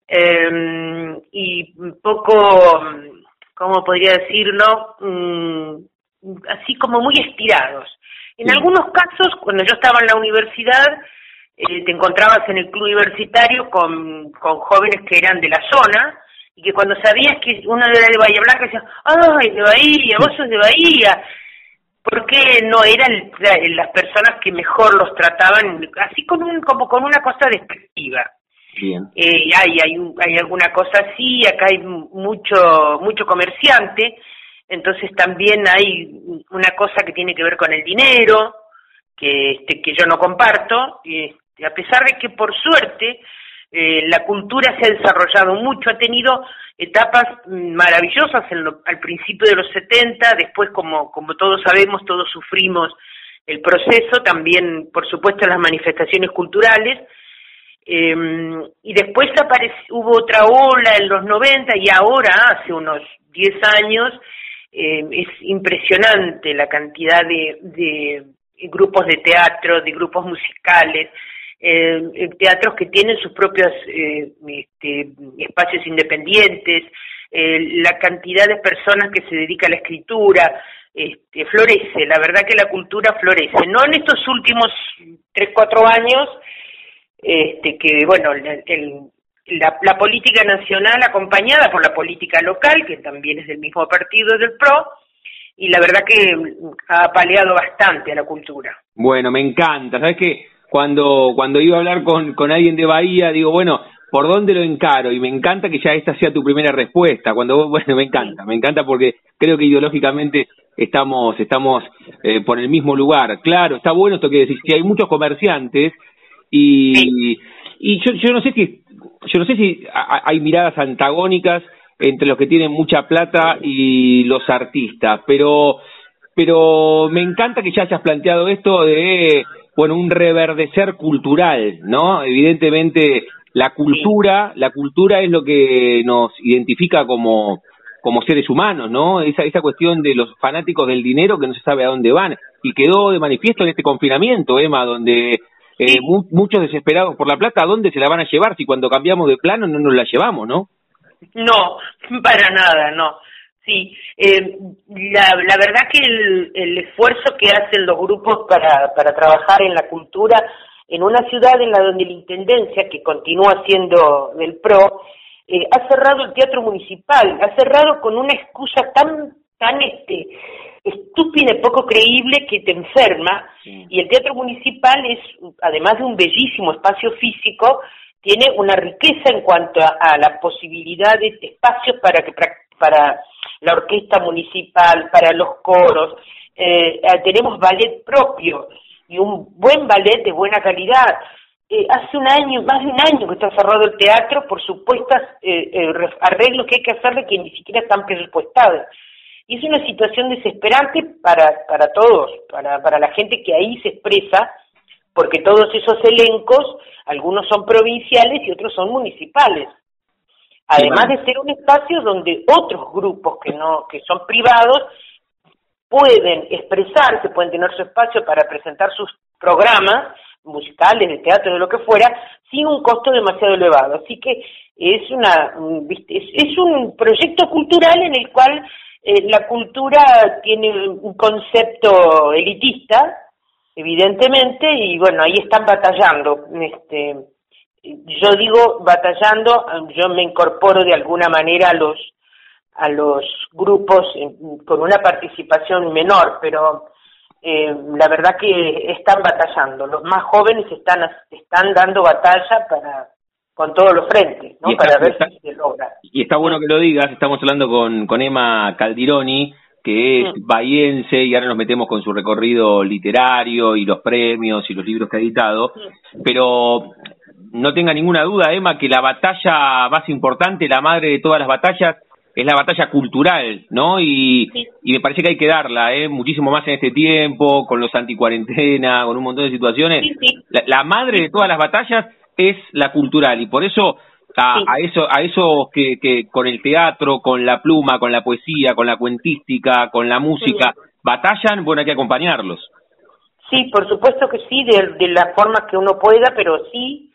eh, y poco, ¿cómo podría decirlo? Mm, así como muy estirados. En algunos casos, cuando yo estaba en la universidad, eh, te encontrabas en el club universitario con, con jóvenes que eran de la zona y que cuando sabías que uno era de Bahía Blanca decía, ¡ay, de Bahía, vos sos de Bahía! porque no eran las personas que mejor los trataban así con un como con una cosa despectiva Bien. Eh, hay hay hay alguna cosa así acá hay mucho mucho comerciante entonces también hay una cosa que tiene que ver con el dinero que este que yo no comparto y a pesar de que por suerte eh, la cultura se ha desarrollado mucho, ha tenido etapas maravillosas al principio de los 70, después como, como todos sabemos, todos sufrimos el proceso, también por supuesto las manifestaciones culturales, eh, y después hubo otra ola en los 90 y ahora, hace unos 10 años, eh, es impresionante la cantidad de grupos de teatro, de grupos musicales, eh, teatros que tienen sus propios eh, este, espacios independientes, eh, la cantidad de personas que se dedica a la escritura, este, florece, la verdad que la cultura florece, no en estos últimos tres, cuatro años, este, que bueno, la, política nacional acompañada por la política local, que también es del mismo partido del PRO, y la verdad que ha paleado bastante a la cultura. Bueno, me encanta, ¿sabes qué? cuando, cuando iba a hablar con, con alguien de Bahía, digo, bueno, ¿por dónde lo encaro? Y me encanta que ya esta sea tu primera respuesta. Cuando bueno, me encanta, me encanta porque creo que ideológicamente estamos, estamos eh, por el mismo lugar. Claro, está bueno esto que decís, que hay muchos comerciantes y, y yo, yo no sé si, yo no sé si hay miradas antagónicas entre los que tienen mucha plata y los artistas, pero, pero me encanta que ya hayas planteado esto de bueno, un reverdecer cultural, ¿no? Evidentemente la cultura, la cultura es lo que nos identifica como como seres humanos, ¿no? Esa esa cuestión de los fanáticos del dinero que no se sabe a dónde van y quedó de manifiesto en este confinamiento, Emma, donde eh, muchos desesperados por la plata, ¿a dónde se la van a llevar si cuando cambiamos de plano no nos la llevamos, no? No, para nada, no. Sí, eh, la, la verdad que el, el esfuerzo que hacen los grupos para, para trabajar en la cultura en una ciudad en la donde la intendencia, que continúa siendo del PRO, eh, ha cerrado el teatro municipal, ha cerrado con una excusa tan, tan este, estúpida y poco creíble que te enferma, y el teatro municipal es, además de un bellísimo espacio físico, tiene una riqueza en cuanto a, a la posibilidad de espacios para que para la orquesta municipal, para los coros, eh, eh, tenemos ballet propio y un buen ballet de buena calidad. Eh, hace un año, más de un año que está cerrado el teatro por supuestas arreglos que hay que hacerle que ni siquiera están presupuestados. Y es una situación desesperante para, para todos, para, para la gente que ahí se expresa, porque todos esos elencos, algunos son provinciales y otros son municipales. Además de ser un espacio donde otros grupos que no que son privados pueden expresarse, pueden tener su espacio para presentar sus programas musicales, de teatro, de lo que fuera, sin un costo demasiado elevado. Así que es una es, un proyecto cultural en el cual eh, la cultura tiene un concepto elitista, evidentemente, y bueno, ahí están batallando. Este, yo digo batallando, yo me incorporo de alguna manera a los a los grupos con una participación menor, pero eh, la verdad que están batallando. Los más jóvenes están están dando batalla para con todos los frentes, ¿no? para ver si se logra. Y está bueno que lo digas. Estamos hablando con con Emma Caldironi que es mm. bahiense y ahora nos metemos con su recorrido literario y los premios y los libros que ha editado, pero no tenga ninguna duda, Emma, que la batalla más importante, la madre de todas las batallas, es la batalla cultural, ¿no? Y, y me parece que hay que darla, ¿eh? Muchísimo más en este tiempo, con los anticuarentena, con un montón de situaciones. La, madre de todas las batallas es la cultural. Y por eso a, a eso a eso que, que con el teatro, con la pluma, con la poesía, con la cuentística, con la música batallan, bueno, hay que acompañarlos. Sí, por supuesto que sí, de, de la forma que uno pueda, pero sí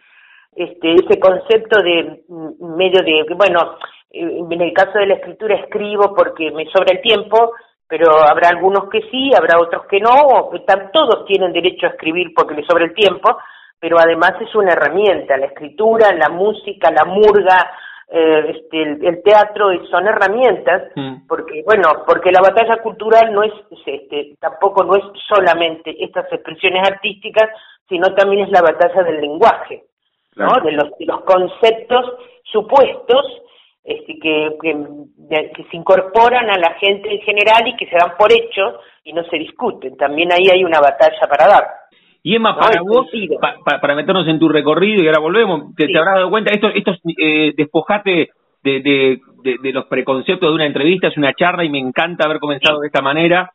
este, ese concepto de mm, medio de, bueno, eh, en el caso de la escritura escribo porque me sobra el tiempo, pero habrá algunos que sí, habrá otros que no, todos tienen derecho a escribir porque les sobra el tiempo, pero además es una herramienta, la escritura, la música, la murga, eh, este, el, teatro son herramientas, mm. porque bueno, porque la batalla cultural no es, este, tampoco no es solamente estas expresiones artísticas, sino también es la batalla del lenguaje, ¿no? De los, de los conceptos supuestos este, que, que, se incorporan a la gente en general y que se dan por hecho y no se discuten. También ahí hay una batalla para dar. Y Emma, para vos, para meternos en tu recorrido y ahora volvemos, te, habrás dado cuenta, esto, esto eh, despojate de, de, de, los preconceptos de una entrevista, es una charla y me encanta haber comenzado de esta manera.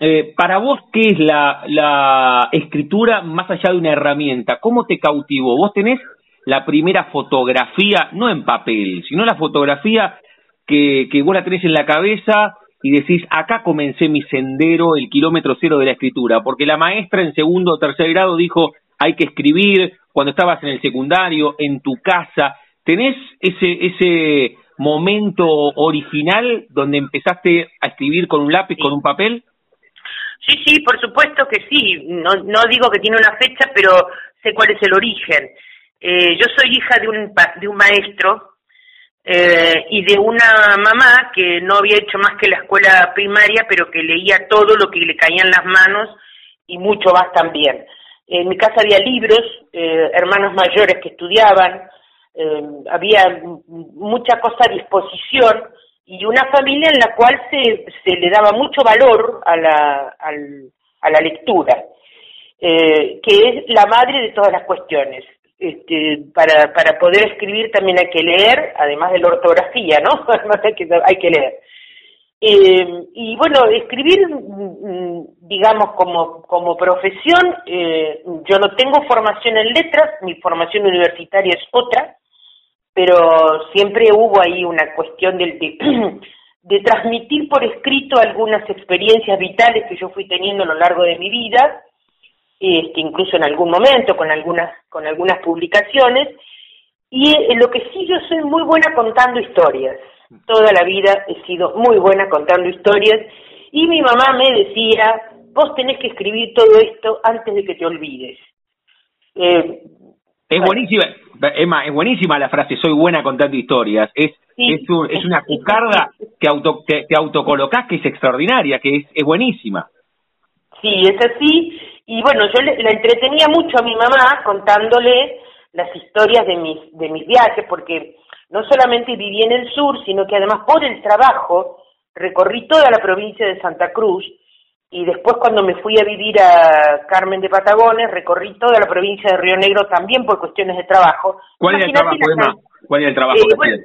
Eh, para vos, ¿qué es la, la escritura más allá de una herramienta? ¿Cómo te cautivó? ¿Vos tenés la primera fotografía, no en papel, sino la fotografía que, que vos la tenés en la cabeza y decís, acá comencé mi sendero, el kilómetro cero de la escritura, porque la maestra en segundo o tercer grado dijo, hay que escribir, cuando estabas en el secundario, en tu casa, ¿tenés ese, ese momento original donde empezaste a escribir con un lápiz, con un papel? Sí, sí, por supuesto que sí. No, no digo que tiene una fecha, pero sé cuál es el origen. Eh, yo soy hija de un, de un maestro eh, y de una mamá que no había hecho más que la escuela primaria, pero que leía todo lo que le caía en las manos y mucho más también. En mi casa había libros, eh, hermanos mayores que estudiaban, eh, había mucha cosa a disposición y una familia en la cual se, se le daba mucho valor a la, al, a la lectura, eh, que es la madre de todas las cuestiones este, para, para poder escribir también hay que leer, además de la ortografía, ¿no? Además hay que, leer. Eh, y bueno, escribir, mm, digamos, como, como profesión, eh, yo no tengo formación en letras, mi formación universitaria es otra, pero siempre hubo ahí una cuestión de, de, de transmitir por escrito algunas experiencias vitales que yo fui teniendo a lo largo de mi vida, este, incluso en algún momento con algunas, con algunas publicaciones, y en eh, lo que sí yo soy muy buena contando historias. Toda la vida he sido muy buena contando historias y mi mamá me decía, vos tenés que escribir todo esto antes de que te olvides. Eh, es buenísima, Emma, es buenísima la frase, soy buena contando historias. Es, es, es una cucarda que, auto, que, que autocolocás que es extraordinaria, que es, es buenísima. Sí, es así. Y bueno, yo le, la entretenía mucho a mi mamá contándole las historias de mis, de mis viajes, porque no solamente viví en el sur, sino que además por el trabajo recorrí toda la provincia de Santa Cruz y después cuando me fui a vivir a Carmen de Patagones recorrí toda la provincia de Río Negro también por cuestiones de trabajo. ¿Cuál es el trabajo, ¿Cuál es el trabajo? Eh,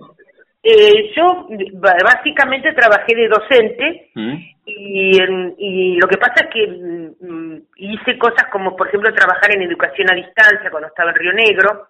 eh, yo básicamente trabajé de docente mm. y, y lo que pasa es que mm, hice cosas como, por ejemplo, trabajar en educación a distancia cuando estaba en Río Negro.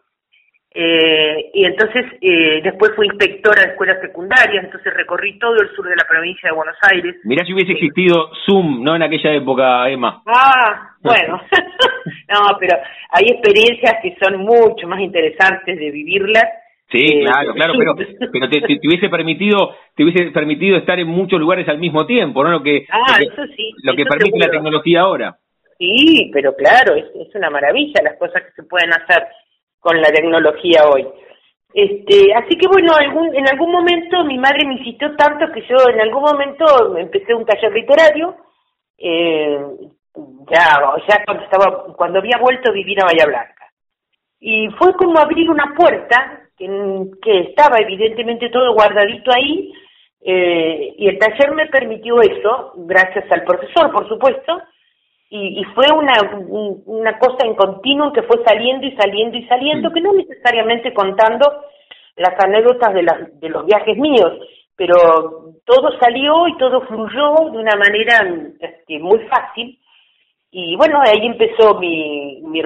Eh, y entonces eh, después fui inspectora de escuelas secundarias, entonces recorrí todo el sur de la provincia de Buenos Aires. Mirá si hubiese existido Zoom, ¿no? En aquella época, Emma. Ah, bueno. no, pero hay experiencias que son mucho más interesantes de vivirlas Sí, eh, claro, claro, pero, pero te, te, hubiese permitido te hubiese permitido estar en muchos lugares al mismo tiempo, ¿no? Lo que, ah, eso sí, lo que permite la tecnología ahora. Sí, pero claro, es, es una maravilla las cosas que se pueden hacer con la tecnología hoy. Este, así que bueno, algún, en algún momento mi madre me insistió tanto que yo en algún momento empecé un taller literario, eh, ya, ya cuando estaba, cuando había vuelto a vivir a Bahía Blanca. Y fue como abrir una puerta que, estaba evidentemente todo guardadito ahí, eh, y el taller me permitió eso, gracias al profesor, por supuesto, y, y fue una, una cosa en continuo que fue saliendo y saliendo y saliendo, que no necesariamente contando las anécdotas de, las, de los viajes míos, pero todo salió y todo fluyó de una manera este, muy fácil Y bueno, ahí empezó mi, mi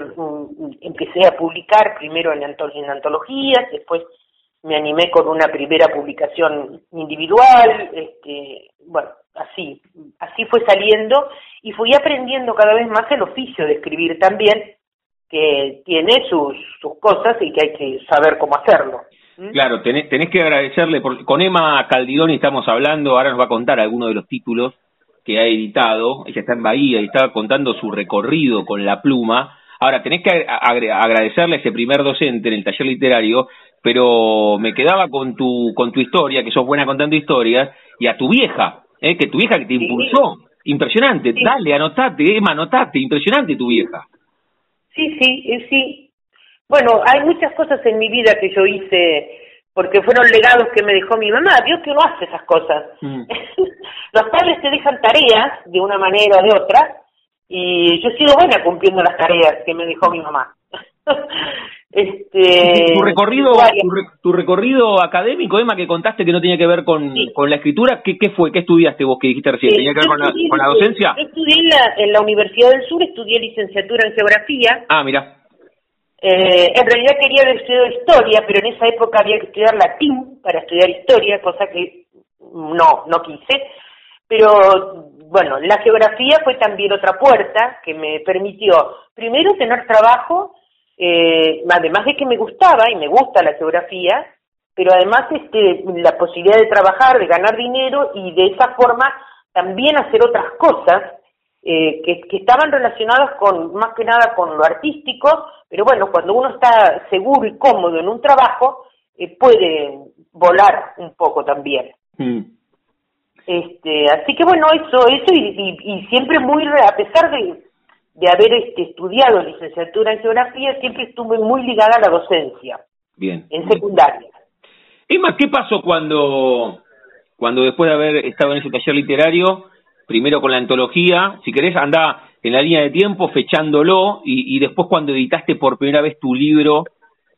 empecé a publicar primero en, en antologías, después me animé con una primera publicación individual, este, bueno, así, así fue saliendo y fui aprendiendo cada vez más el oficio de escribir también, que tiene sus, sus cosas y que hay que saber cómo hacerlo. ¿Mm? Claro, tenés, tenés que agradecerle, por, con Emma Caldironi estamos hablando, ahora nos va a contar algunos de los títulos que ha editado, ella está en Bahía y estaba contando su recorrido con la pluma. Ahora, tenés que agradecerle a ese primer docente en el taller literario, pero me quedaba con tu, con tu historia, que sos buena contando historias, y a tu vieja, ¿eh? que tu vieja que te impulsó. Impresionante, dale, anotate, Emma, anotate, impresionante tu vieja. Sí, sí, eh, sí. Bueno, hay muchas cosas en mi vida que yo hice porque fueron legados que me dejó mi mamá. Dios que uno hace esas cosas. Mm. Los padres te dejan tareas de una manera o de otra y yo he sido buena cumpliendo las tareas que me dejó mi mamá. este tu recorrido tu, recorrido académico Emma que contaste que no tenía que ver con, con la escritura ¿qué, qué fue qué estudiaste vos que dijiste recién tenía que ver con la, con la docencia yo estudié en la, en la Universidad del Sur estudié licenciatura en geografía ah mira eh, en realidad quería haber estudiado historia, pero en esa época había que estudiar latín para estudiar historia, cosa que no, no quise. Pero bueno, la geografía fue también otra puerta que me permitió, primero, tener trabajo, eh, además de que me gustaba y me gusta la geografía, pero además este, la posibilidad de trabajar, de ganar dinero y de esa forma también hacer otras cosas eh, que, estaban relacionadas con más que nada con lo artístico, pero bueno, cuando uno está seguro y cómodo en un trabajo, eh, puede volar un poco también. Mm. Este, así que bueno, eso, eso y, siempre muy, a pesar de, de haber este, estudiado licenciatura en geografía, siempre estuve muy ligada a la docencia. Bien. En secundaria. Emma, ¿qué pasó cuando, cuando después de haber estado en ese taller literario, primero con la antología, si querés, anda en la línea de tiempo fechándolo y, después cuando editaste por primera vez tu libro,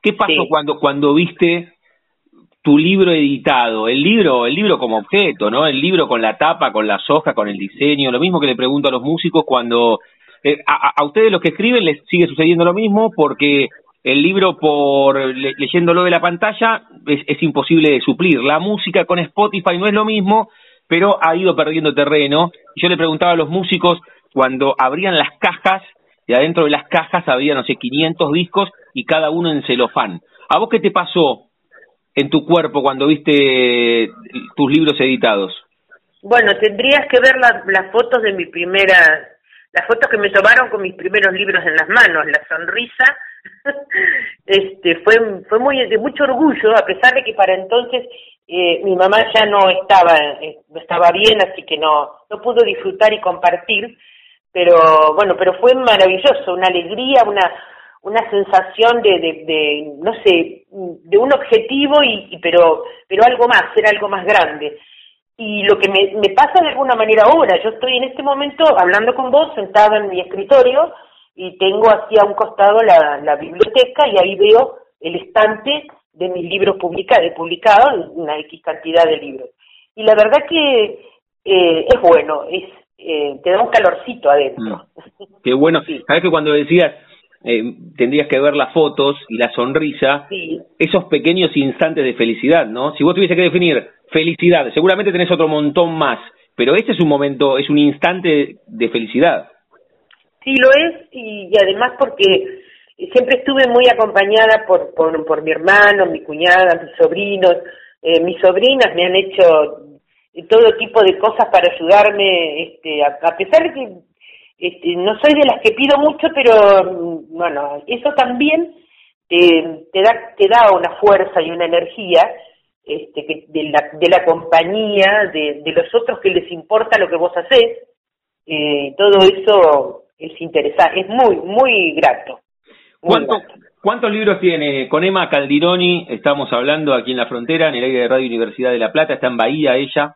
¿qué pasó cuando, cuando viste tu libro editado? El libro, el libro como objeto, ¿no? El libro con la tapa, con las hojas, con el diseño, lo mismo que le pregunto a los músicos cuando eh, a, ustedes los que escriben les sigue sucediendo lo mismo porque el libro por leyéndolo de la pantalla es, es imposible de suplir. La música con Spotify no es lo mismo pero ha ido perdiendo terreno. Yo le preguntaba a los músicos cuando abrían las cajas, y adentro de las cajas había, no sé, 500 discos y cada uno en celofán. ¿A vos qué te pasó en tu cuerpo cuando viste tus libros editados? Bueno, tendrías que ver las fotos de mi primera, las fotos que me tomaron con mis primeros libros en las manos, la sonrisa, este, fue, fue muy de mucho orgullo, a pesar de que para entonces eh, mi mamá ya no estaba, eh, estaba bien, así que no, no pudo disfrutar y compartir, pero bueno, pero fue maravilloso, una alegría, una, una sensación de, de, no sé, de un objetivo y, pero, pero algo más, era algo más grande. Y lo que me, me pasa de alguna manera ahora, yo estoy en este momento hablando con vos, sentada en mi escritorio, y tengo así a un costado la, la biblioteca y ahí veo el estante de mis libros publicados, publicado una X cantidad de libros. Y la verdad que eh, es bueno, es eh, te da un calorcito adentro. Mm. Qué bueno. Sabes que cuando decías eh, tendrías que ver las fotos y la sonrisa, esos pequeños instantes de felicidad, ¿no? Si vos tuviese que definir felicidad, seguramente tenés otro montón más, pero este es un momento, es un instante de felicidad. Sí, lo es, y además porque siempre estuve muy acompañada por, por, por mi hermano, mi cuñada, mis sobrinos. Eh, mis sobrinas me han hecho todo tipo de cosas para ayudarme, este, a, pesar de que este, no soy de las que pido mucho, pero mm, bueno, eso también te, te, da, te da una fuerza y una energía este, que de, la, de la compañía, de, de los otros que les importa lo que vos hacés. Eh, todo eso es interesante, es muy, muy grato. ¿Cuántos libros tiene? Con Emma Caldironi estamos hablando aquí en la frontera, en el aire de Radio Universidad de La Plata, está en Bahía ella.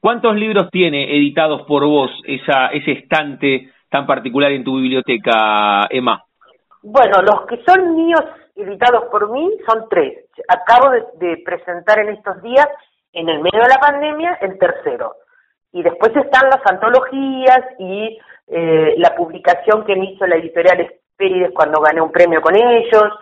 ¿Cuántos libros tiene editados por vos esa, ese estante tan particular en tu biblioteca, Emma? Bueno, los que son míos editados por mí son tres. Acabo de, presentar en estos días, en el medio de la pandemia, el tercero. Y después están las antologías y eh, la publicación que me hizo la editorial Espérides cuando gané un premio con ellos,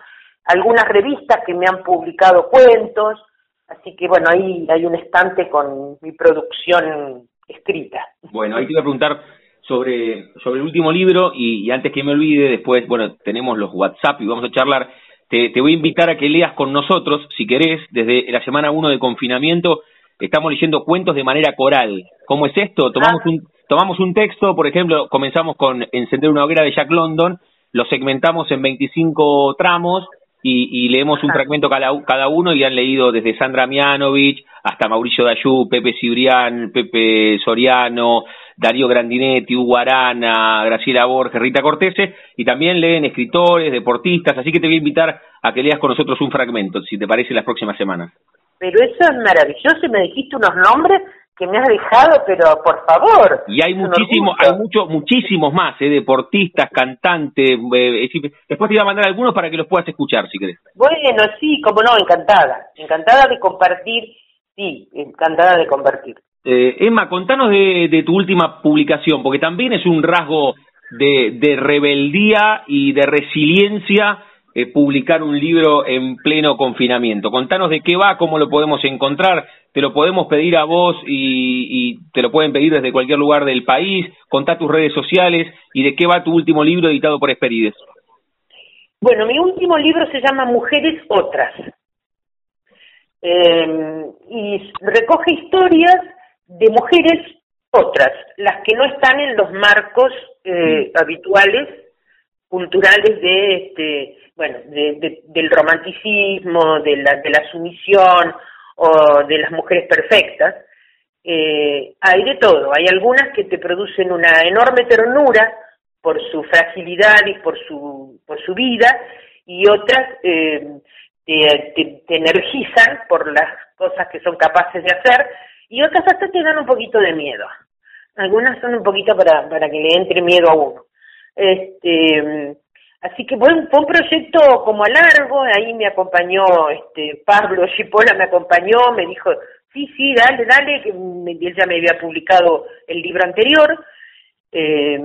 algunas revistas que me han publicado cuentos, así que bueno, ahí hay un estante con mi producción escrita. Bueno, ahí te iba a preguntar sobre, sobre el último libro y, antes que me olvide, después, bueno, tenemos los WhatsApp y vamos a charlar. Te, te voy a invitar a que leas con nosotros, si querés, desde la semana 1 de confinamiento, estamos leyendo cuentos de manera coral. ¿Cómo es esto? Tomamos ah. un, tomamos un texto, por ejemplo, comenzamos con Encender una hoguera de Jack London, lo segmentamos en 25 tramos y, leemos un fragmento cada, cada, uno y han leído desde Sandra Mianovich hasta Mauricio Dayú, Pepe Cibrián, Pepe Soriano, Darío Grandinetti, Hugo Arana, Graciela Borges, Rita Cortese, y también leen escritores, deportistas, así que te voy a invitar a que leas con nosotros un fragmento, si te parece, las próximas semanas. Pero eso es maravilloso, me dijiste unos nombres que me has dejado, pero por favor. Y hay muchísimos, hay muchos, muchísimos más, ¿eh? deportistas, cantantes. Eh, después te iba a mandar algunos para que los puedas escuchar, si querés. Bueno, sí, como no, encantada, encantada de compartir, sí, encantada de compartir. Eh, Emma, contanos de, de, tu última publicación, porque también es un rasgo de, de rebeldía y de resiliencia eh, publicar un libro en pleno confinamiento. Contanos de qué va, cómo lo podemos encontrar, te lo podemos pedir a vos y, te lo pueden pedir desde cualquier lugar del país, contá tus redes sociales y de qué va tu último libro editado por Esperides. Bueno, mi último libro se llama Mujeres Otras eh, y recoge historias de mujeres otras, las que no están en los marcos eh, mm. habituales culturales de este bueno de, del romanticismo de la de la sumisión o de las mujeres perfectas eh, hay de todo. Hay algunas que te producen una enorme ternura por su fragilidad y por su por su vida y otras eh, te, te, energizan por las cosas que son capaces de hacer y otras hasta te dan un poquito de miedo. Algunas son un poquito para para que le entre miedo a uno este, así que un, fue un proyecto como a largo, ahí me acompañó este Pablo Chipola, me acompañó, me dijo, sí, sí, dale, dale, que él ya me había publicado el libro anterior. Eh,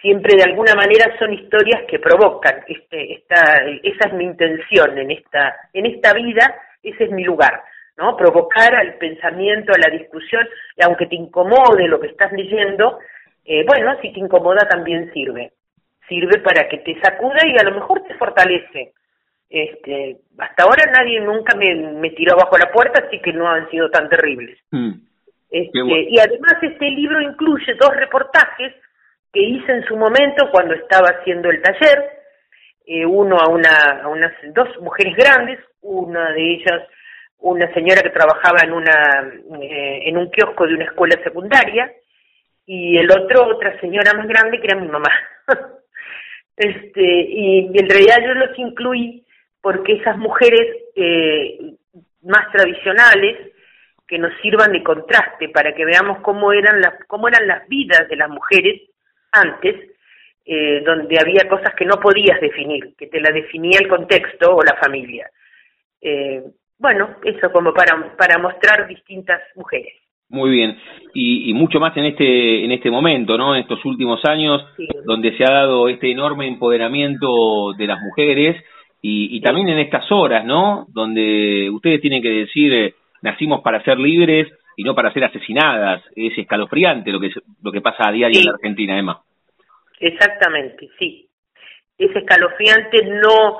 siempre de alguna manera son historias que provocan, este, esta, esa es mi intención en esta, en esta vida, ese es mi lugar. ¿no? Provocar al pensamiento, a la discusión, y aunque te incomode lo que estás leyendo, eh, bueno, si te incomoda también sirve sirve para que te sacuda y a lo mejor te fortalece. Este, hasta ahora nadie nunca me, me tiró bajo la puerta, así que no han sido tan terribles. Mm. Este, y además este libro incluye dos reportajes que hice en su momento cuando estaba haciendo el taller, eh, uno a, una, a unas dos mujeres grandes, una de ellas una señora que trabajaba en una eh, en un kiosco de una escuela secundaria y el otro otra señora más grande que era mi mamá. Este, y, en realidad yo los incluí porque esas mujeres eh, más tradicionales que nos sirvan de contraste para que veamos cómo eran las cómo eran las vidas de las mujeres antes eh, donde había cosas que no podías definir que te la definía el contexto o la familia. Eh, bueno eso como para para mostrar distintas mujeres muy bien, y, mucho más en este en este momento, ¿no? En estos últimos años, donde se ha dado este enorme empoderamiento de las mujeres y, también en estas horas, ¿no? Donde ustedes tienen que decir eh, nacimos para ser libres y no para ser asesinadas. Es escalofriante lo que lo que pasa a diario en la Argentina, Emma. Exactamente, sí. Es escalofriante, no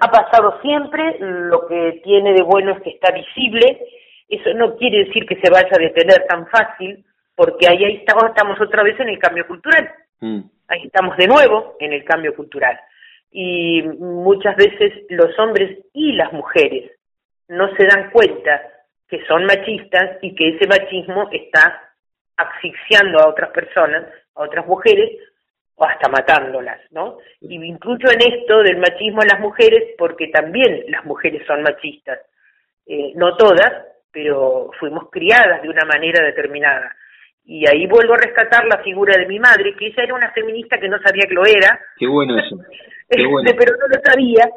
ha pasado siempre. Lo que tiene de bueno es que está visible eso no quiere decir que se vaya a detener tan fácil, porque ahí, ahí estamos, estamos otra vez en el cambio cultural. Mm. Ahí estamos de nuevo en el cambio cultural. Y muchas veces los hombres y las mujeres no se dan cuenta que son machistas y que ese machismo está asfixiando a otras personas, a otras mujeres, o hasta matándolas, ¿no? Y incluyo en esto del machismo a las mujeres porque también las mujeres son machistas. Eh, no todas, pero fuimos criadas de una manera determinada. Y ahí vuelvo a rescatar la figura de mi madre, que ella era una feminista que no sabía que lo era. Qué bueno eso. Qué bueno. pero no lo sabía.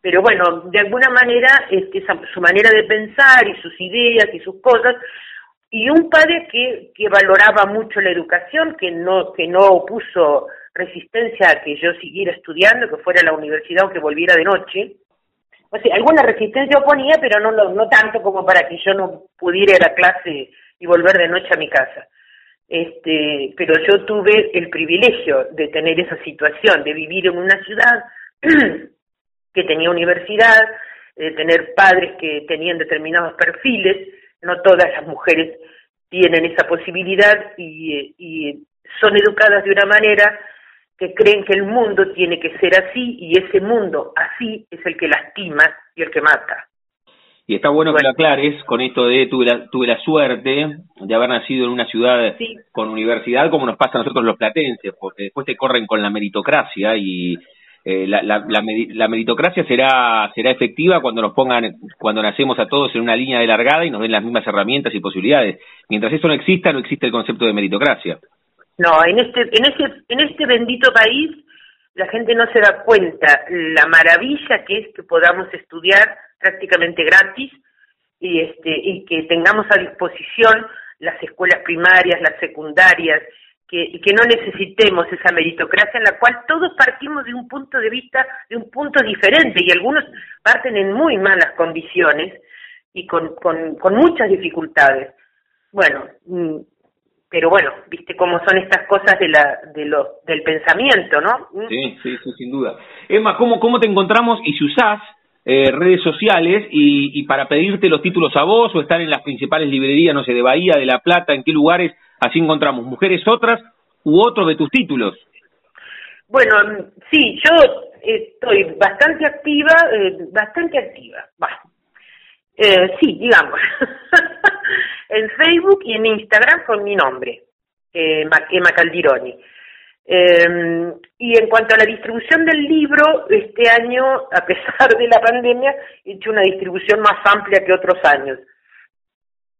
Pero bueno, de alguna manera este, su manera de pensar y sus ideas y sus cosas y un padre que, que valoraba mucho la educación, que no, que no opuso resistencia a que yo siguiera estudiando, que fuera a la universidad o que volviera de noche. O sea, alguna resistencia oponía, pero no, no tanto como para que yo no pudiera ir a clase y volver de noche a mi casa. Este, pero yo tuve el privilegio de tener esa situación, de vivir en una ciudad que tenía universidad, de tener padres que tenían determinados perfiles, no todas las mujeres tienen esa posibilidad y, y son educadas de una manera que creen que el mundo tiene que ser así y ese mundo así es el que lastima y el que mata. Y está bueno, que lo aclares con esto de tuve la, tuve la suerte de haber nacido en una ciudad con universidad como nos pasa a nosotros los platenses, porque después te corren con la meritocracia y eh, la, la, la, meritocracia será será efectiva cuando nos pongan cuando nacemos a todos en una línea de largada y nos den las mismas herramientas y posibilidades. Mientras eso no exista, no existe el concepto de meritocracia. No, en este en este en este bendito país la gente no se da cuenta la maravilla que es que podamos estudiar prácticamente gratis y este y que tengamos a disposición las escuelas primarias, las secundarias, que, y que no necesitemos esa meritocracia en la cual todos partimos de un punto de vista, de un punto diferente y algunos parten en muy malas condiciones y con, con, con muchas dificultades. Bueno, mm, pero bueno, viste cómo son estas cosas de la, de lo, del pensamiento, ¿no? Mm. Sí, sí, sí, sin duda. Emma, ¿cómo, cómo te encontramos y si usás eh, redes sociales y, y, para pedirte los títulos a vos o estar en las principales librerías, no sé, de Bahía, de La Plata, en qué lugares así encontramos mujeres otras u otros de tus títulos? Bueno, sí, yo estoy bastante activa, eh, bastante activa, va. Eh, sí, digamos, en Facebook y en Instagram con mi nombre, eh, Emma Caldironi. Eh, y en cuanto a la distribución del libro, este año, a pesar de la pandemia, he hecho una distribución más amplia que otros años.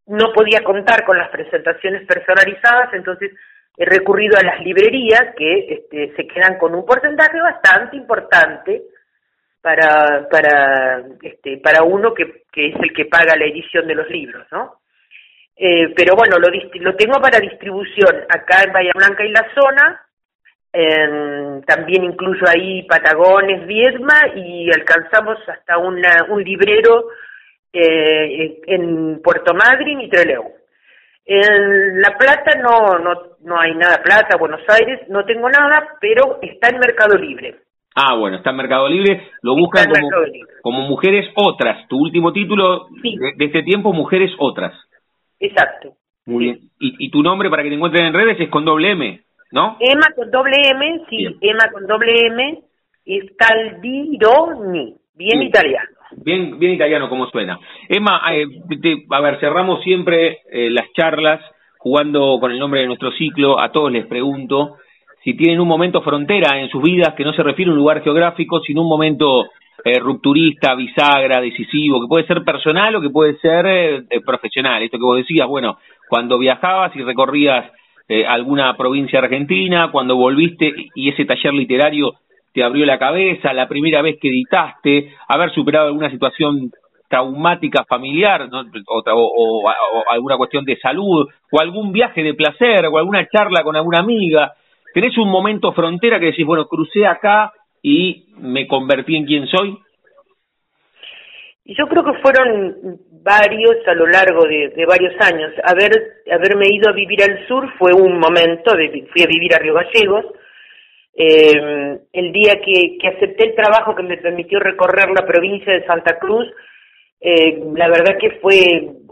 No podía contar con las presentaciones personalizadas, entonces he recurrido a las librerías que este, se quedan con un porcentaje bastante importante para para este, para uno que, que es el que paga la edición de los libros, ¿no? Eh, pero bueno, lo, lo tengo para distribución acá en Bahía Blanca y la zona, también incluso ahí Patagones, Viedma y alcanzamos hasta una, un librero eh, en Puerto Madryn y Trelew. En La Plata no, no, no hay nada, Plata, Buenos Aires, no tengo nada, pero está en Mercado Libre. Ah, bueno, está en Mercado Libre, lo buscan como, como, Mujeres Otras, tu último título de, de, este tiempo, Mujeres Otras. Exacto. Muy bien. ¿Y, ¿Y, tu nombre para que te encuentren en redes es con doble M, ¿no? Emma con doble M, sí, Emma con doble M, es Caldironi, bien, italiano. Bien, bien italiano como suena. Emma, eh, a ver, cerramos siempre eh, las charlas jugando con el nombre de nuestro ciclo. A todos les pregunto si tienen un momento frontera en sus vidas que no se refiere a un lugar geográfico, sino un momento eh, rupturista, bisagra, decisivo, que puede ser personal o que puede ser eh, eh, profesional. Esto que vos decías, bueno, cuando viajabas y recorrías eh, alguna provincia argentina, cuando volviste y ese taller literario te abrió la cabeza, la primera vez que editaste, haber superado alguna situación traumática familiar o, o, alguna cuestión de salud o algún viaje de placer o alguna charla con alguna amiga. ¿Tenés un momento frontera que decís, bueno, crucé acá y me convertí en quien soy? Yo creo que fueron varios a lo largo de, varios años. Haber, haberme ido a vivir al sur fue un momento, de, fui a vivir a Río Gallegos. Eh, el día que, que acepté el trabajo que me permitió recorrer la provincia de Santa Cruz, eh, la verdad que fue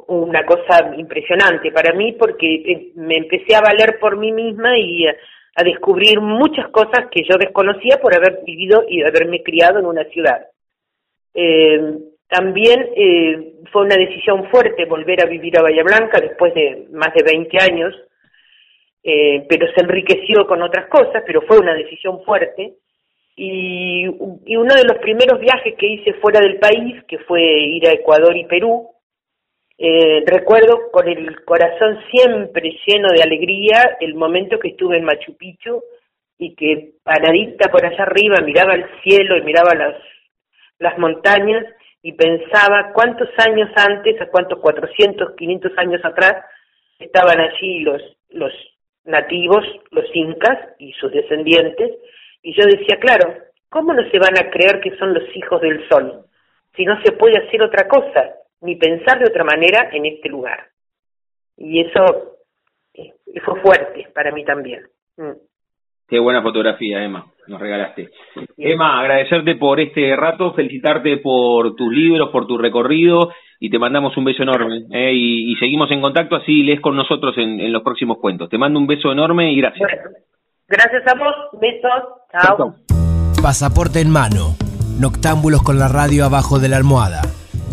una cosa impresionante para mí porque eh, me empecé a valer por mí misma y a descubrir muchas cosas que yo desconocía por haber vivido y haberme criado en una ciudad. Eh, también eh, fue una decisión fuerte volver a vivir a Bahía Blanca después de más de 20 años, eh, pero se enriqueció con otras cosas, pero fue una decisión fuerte. Y, y uno de los primeros viajes que hice fuera del país, que fue ir a Ecuador y Perú, eh, recuerdo con el corazón siempre lleno de alegría el momento que estuve en Machu Picchu y que paradita por allá arriba miraba el cielo y miraba las, las montañas y pensaba cuántos años antes, a cuántos 400, 500 años atrás, estaban allí los, los nativos, los incas y sus descendientes, y yo decía, claro, ¿cómo no se van a creer que son los hijos del sol? Si no se puede hacer otra cosa, ni pensar de otra manera en este lugar. Y eso eh, fue fuerte para mí también. Mm. Qué buena fotografía, Emma, nos regalaste. Emma, agradecerte por este rato, felicitarte por tus libros, por tu recorrido y te mandamos un beso enorme. Eh, y, seguimos en contacto, así lees con nosotros en, los próximos cuentos. Te mando un beso enorme y gracias. gracias a vos, besos, chao. Pasaporte en mano, noctámbulos con la radio abajo de la almohada,